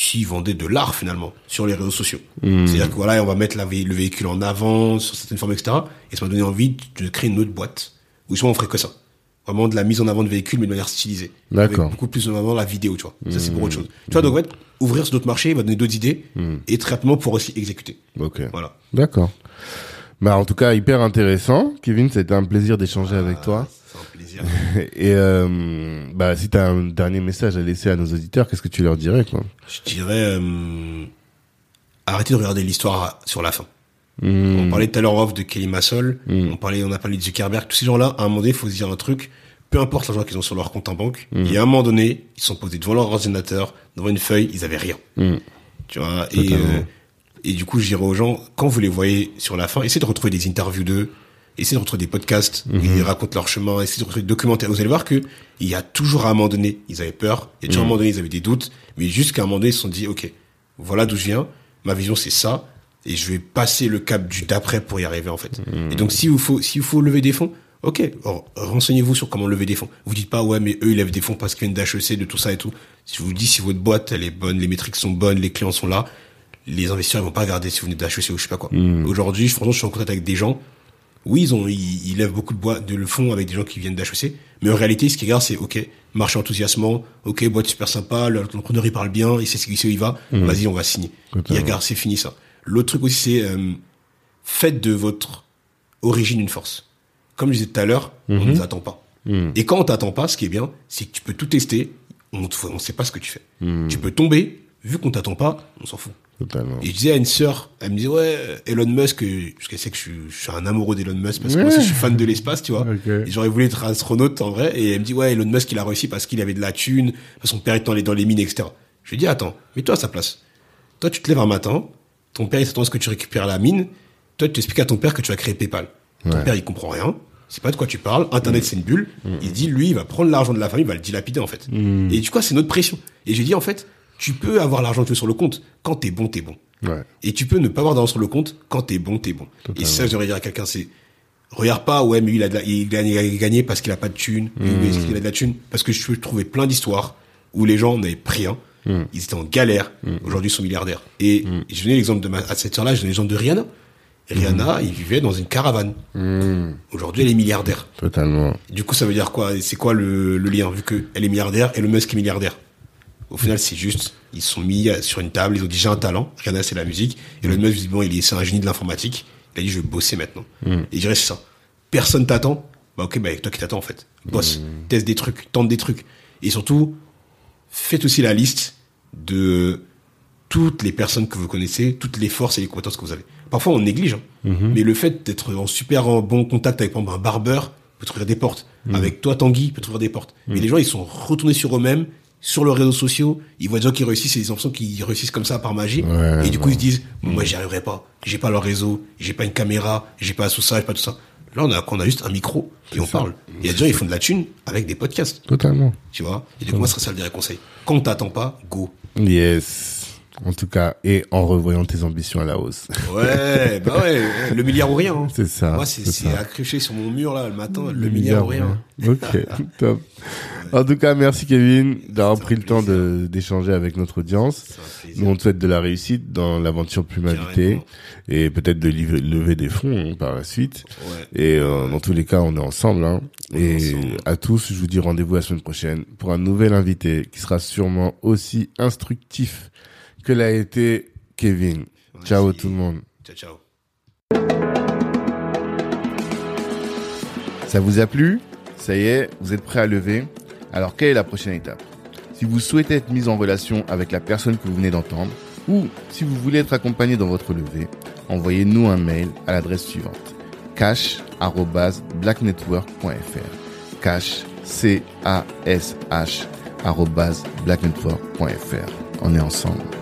s'ils vendaient de l'art, finalement, sur les réseaux sociaux. C'est-à-dire que voilà, on va mettre la vé- le véhicule en avant, sur certaines formes, etc. Et ça m'a donné envie de créer une autre boîte, où souvent on ferait que ça. Vraiment de la mise en avant de véhicules, mais de manière stylisée. D'accord. Beaucoup plus en avant la vidéo, tu vois. Ça, c'est pour autre chose. Tu vois, donc, en fait, ouvrir sur d'autres marchés, va donner d'autres idées, et très rapidement pour aussi exécuter. Ok. Voilà. D'accord. Bah, en tout cas, hyper intéressant. Kevin, c'était un plaisir d'échanger avec toi. C'est un plaisir. Et euh, bah, si tu as un dernier message à laisser à nos auditeurs, qu'est-ce que tu leur dirais quoi Je dirais, euh, arrêtez de regarder l'histoire à- sur la fin. Hmm. On parlait tout à l'heure off de Kelly Massol, on parlait, on a parlé de Zuckerberg, tous ces gens-là, à un moment donné, il faut se dire un truc, peu importe l'argent qu'ils ont sur leur compte en banque, Hmm. il y a un moment donné, ils sont posés devant leur ordinateur, devant une feuille, ils avaient rien. Hmm. Tu vois, et, euh, et du coup, je dirais aux gens, quand vous les voyez sur la fin, essayez de retrouver des interviews d'eux, essayez de retrouver des podcasts où Hmm. ils racontent leur chemin, essayez de retrouver des documentaires. Vous allez voir que il y a toujours à un moment donné, ils avaient peur, il y a toujours à un moment donné, ils avaient des doutes, mais jusqu'à un moment donné, ils se sont dit, OK, voilà d'où je viens, ma vision c'est ça, et je vais passer le cap du d'après pour y arriver, en fait. Hmm. Et donc, s'il vous faut, s'il faut lever des fonds, Ok, renseignez-vous sur comment lever des fonds. Vous dites pas, ouais, mais eux, ils lèvent des fonds parce qu'ils viennent d'HEC, de tout ça et tout. Si je vous dis si votre boîte, elle est bonne, les métriques sont bonnes, les clients sont là, les investisseurs, ils vont pas regarder si vous venez d'HEC ou je sais pas quoi. Aujourd'hui, franchement, je suis en contact avec des gens. Oui, ils ont, ils, ils lèvent beaucoup de boîtes, de le fonds avec des gens qui viennent d'HEC. Mais en réalité, ce qu'ils regardent, c'est, ok, marché enthousiasmant, ok, boîte super sympa, l'entrepreneur, il parle bien, il sait ce qu'il sait où il va, vas-y, on va signer. Totalement. Et regarde, c'est fini ça. L'autre truc aussi, c'est, euh, faites de votre origine une force. Comme je disais tout à l'heure, on ne nous attend pas. Et quand on t'attend pas, ce qui est bien, c'est que tu peux tout tester, on ne sait pas ce que tu fais. Tu peux tomber, vu qu'on t'attend pas, on s'en fout. Totalement. Et je disais à une sœur, elle me disait, ouais, Elon Musk, parce qu'elle sait que je suis, je suis un amoureux d'Elon Musk, parce que moi aussi, je suis fan de l'espace, tu vois. Ok. Et j'aurais voulu être astronaute, en vrai, et elle me dit, ouais, Elon Musk, il a réussi parce qu'il avait de la thune, parce que son père était dans les, dans les mines, etc. Je lui dis, attends, mets-toi à sa place. Toi, tu te lèves un matin, ton père, il s'attend à ce que tu récupères la mine, toi, tu expliques à ton père que tu vas créer PayPal. Ton Ouais. père, il comprend rien. C'est pas de quoi tu parles. Internet, c'est une bulle. Il dit, lui, il va prendre l'argent de la famille, il va le dilapider, en fait. Et du coup, c'est notre pression. Et j'ai dit, en fait, tu peux avoir l'argent que tu veux sur le compte. Quand t'es bon, t'es bon. Ouais. Et tu peux ne pas avoir d'argent sur le compte quand t'es bon, t'es bon. Et ça, je devrais dire à quelqu'un, c'est, regarde pas, ouais, mais lui, il a, la- il a, il a gagné parce qu'il a pas de thune, lui, parce qu'il a de la thune, parce que je peux trouver plein d'histoires où les gens n'avaient pris rien, Hmm. ils étaient en galère, aujourd'hui ils sont milliardaires. Et je donnais l'exemple de ma, à cette heure-là, je donnais l'exemple de Rihanna. Rihanna, il vivait dans une caravane. Aujourd'hui, elle est milliardaire. Totalement. Du coup, ça veut dire quoi? C'est quoi le, le lien Vu que elle est milliardaire et le Musk est milliardaire? Au final, c'est juste, ils se sont mis euh, sur une table, ils ont dit j'ai un talent. Rihanna, c'est la musique. Et le Musk, visiblement, il est, c'est un génie de l'informatique. Il a dit je vais bosser maintenant. Et je dirais c'est ça. Personne t'attend. Bah ok, bah toi qui t'attends en fait. Bosse, teste des trucs, tente des trucs. Et surtout, faites aussi la liste de toutes les personnes que vous connaissez, toutes les forces et les compétences que vous avez. Parfois, on néglige, hein. mais le fait d'être en super en bon contact avec par exemple, un barbeur peut t'ouvrir des portes. Avec toi, Tanguy, peut t'ouvrir des portes. Mais les gens, ils sont retournés sur eux-mêmes, sur leurs réseaux sociaux. Ils voient des gens qui réussissent et ils ont l'impression qu'ils réussissent comme ça par magie. Ouais, et du coup, ouais. ils se disent, moi, j'y arriverai pas. J'ai pas leur réseau, j'ai pas une caméra, j'ai pas tout ça, j'ai pas tout ça. Là, on a, on a juste un micro et on parle. Il y a des gens, ils font de la thune avec des podcasts, Totalement. tu vois? Et du coup, moi, ce serait ça le dernier conseil. Quand on t'attend pas, go. Yes. En tout cas, et en revoyant tes ambitions à la hausse. Ouais, bah ouais, le milliard ou rien. hein. C'est ça. Moi, c'est accroché sur mon mur, là, le matin, le, milliard, ou rien. Ok, top. En tout cas, merci Kevin d'avoir pris le temps d'échanger avec notre audience. Nous, on te souhaite de la réussite dans l'aventure Plumavité Carrément. et peut-être de lever, des fonds hein, par la suite. Ouais. Et euh, dans tous les cas, on est ensemble. Hein. On est Et ensemble. à tous, je vous dis rendez-vous la semaine prochaine pour un nouvel invité qui sera sûrement aussi instructif que l'a été Kevin. Ciao tout le monde. Ciao, ciao. Ça vous a plu? Ça y est, vous êtes prêt à lever? Alors, quelle est la prochaine étape? Si vous souhaitez être mis en relation avec la personne que vous venez d'entendre, ou si vous voulez être accompagné dans votre levée, envoyez-nous un mail à l'adresse suivante cash@blacknetwork.fr. Cash c a s h blacknetwork.fr. On est ensemble.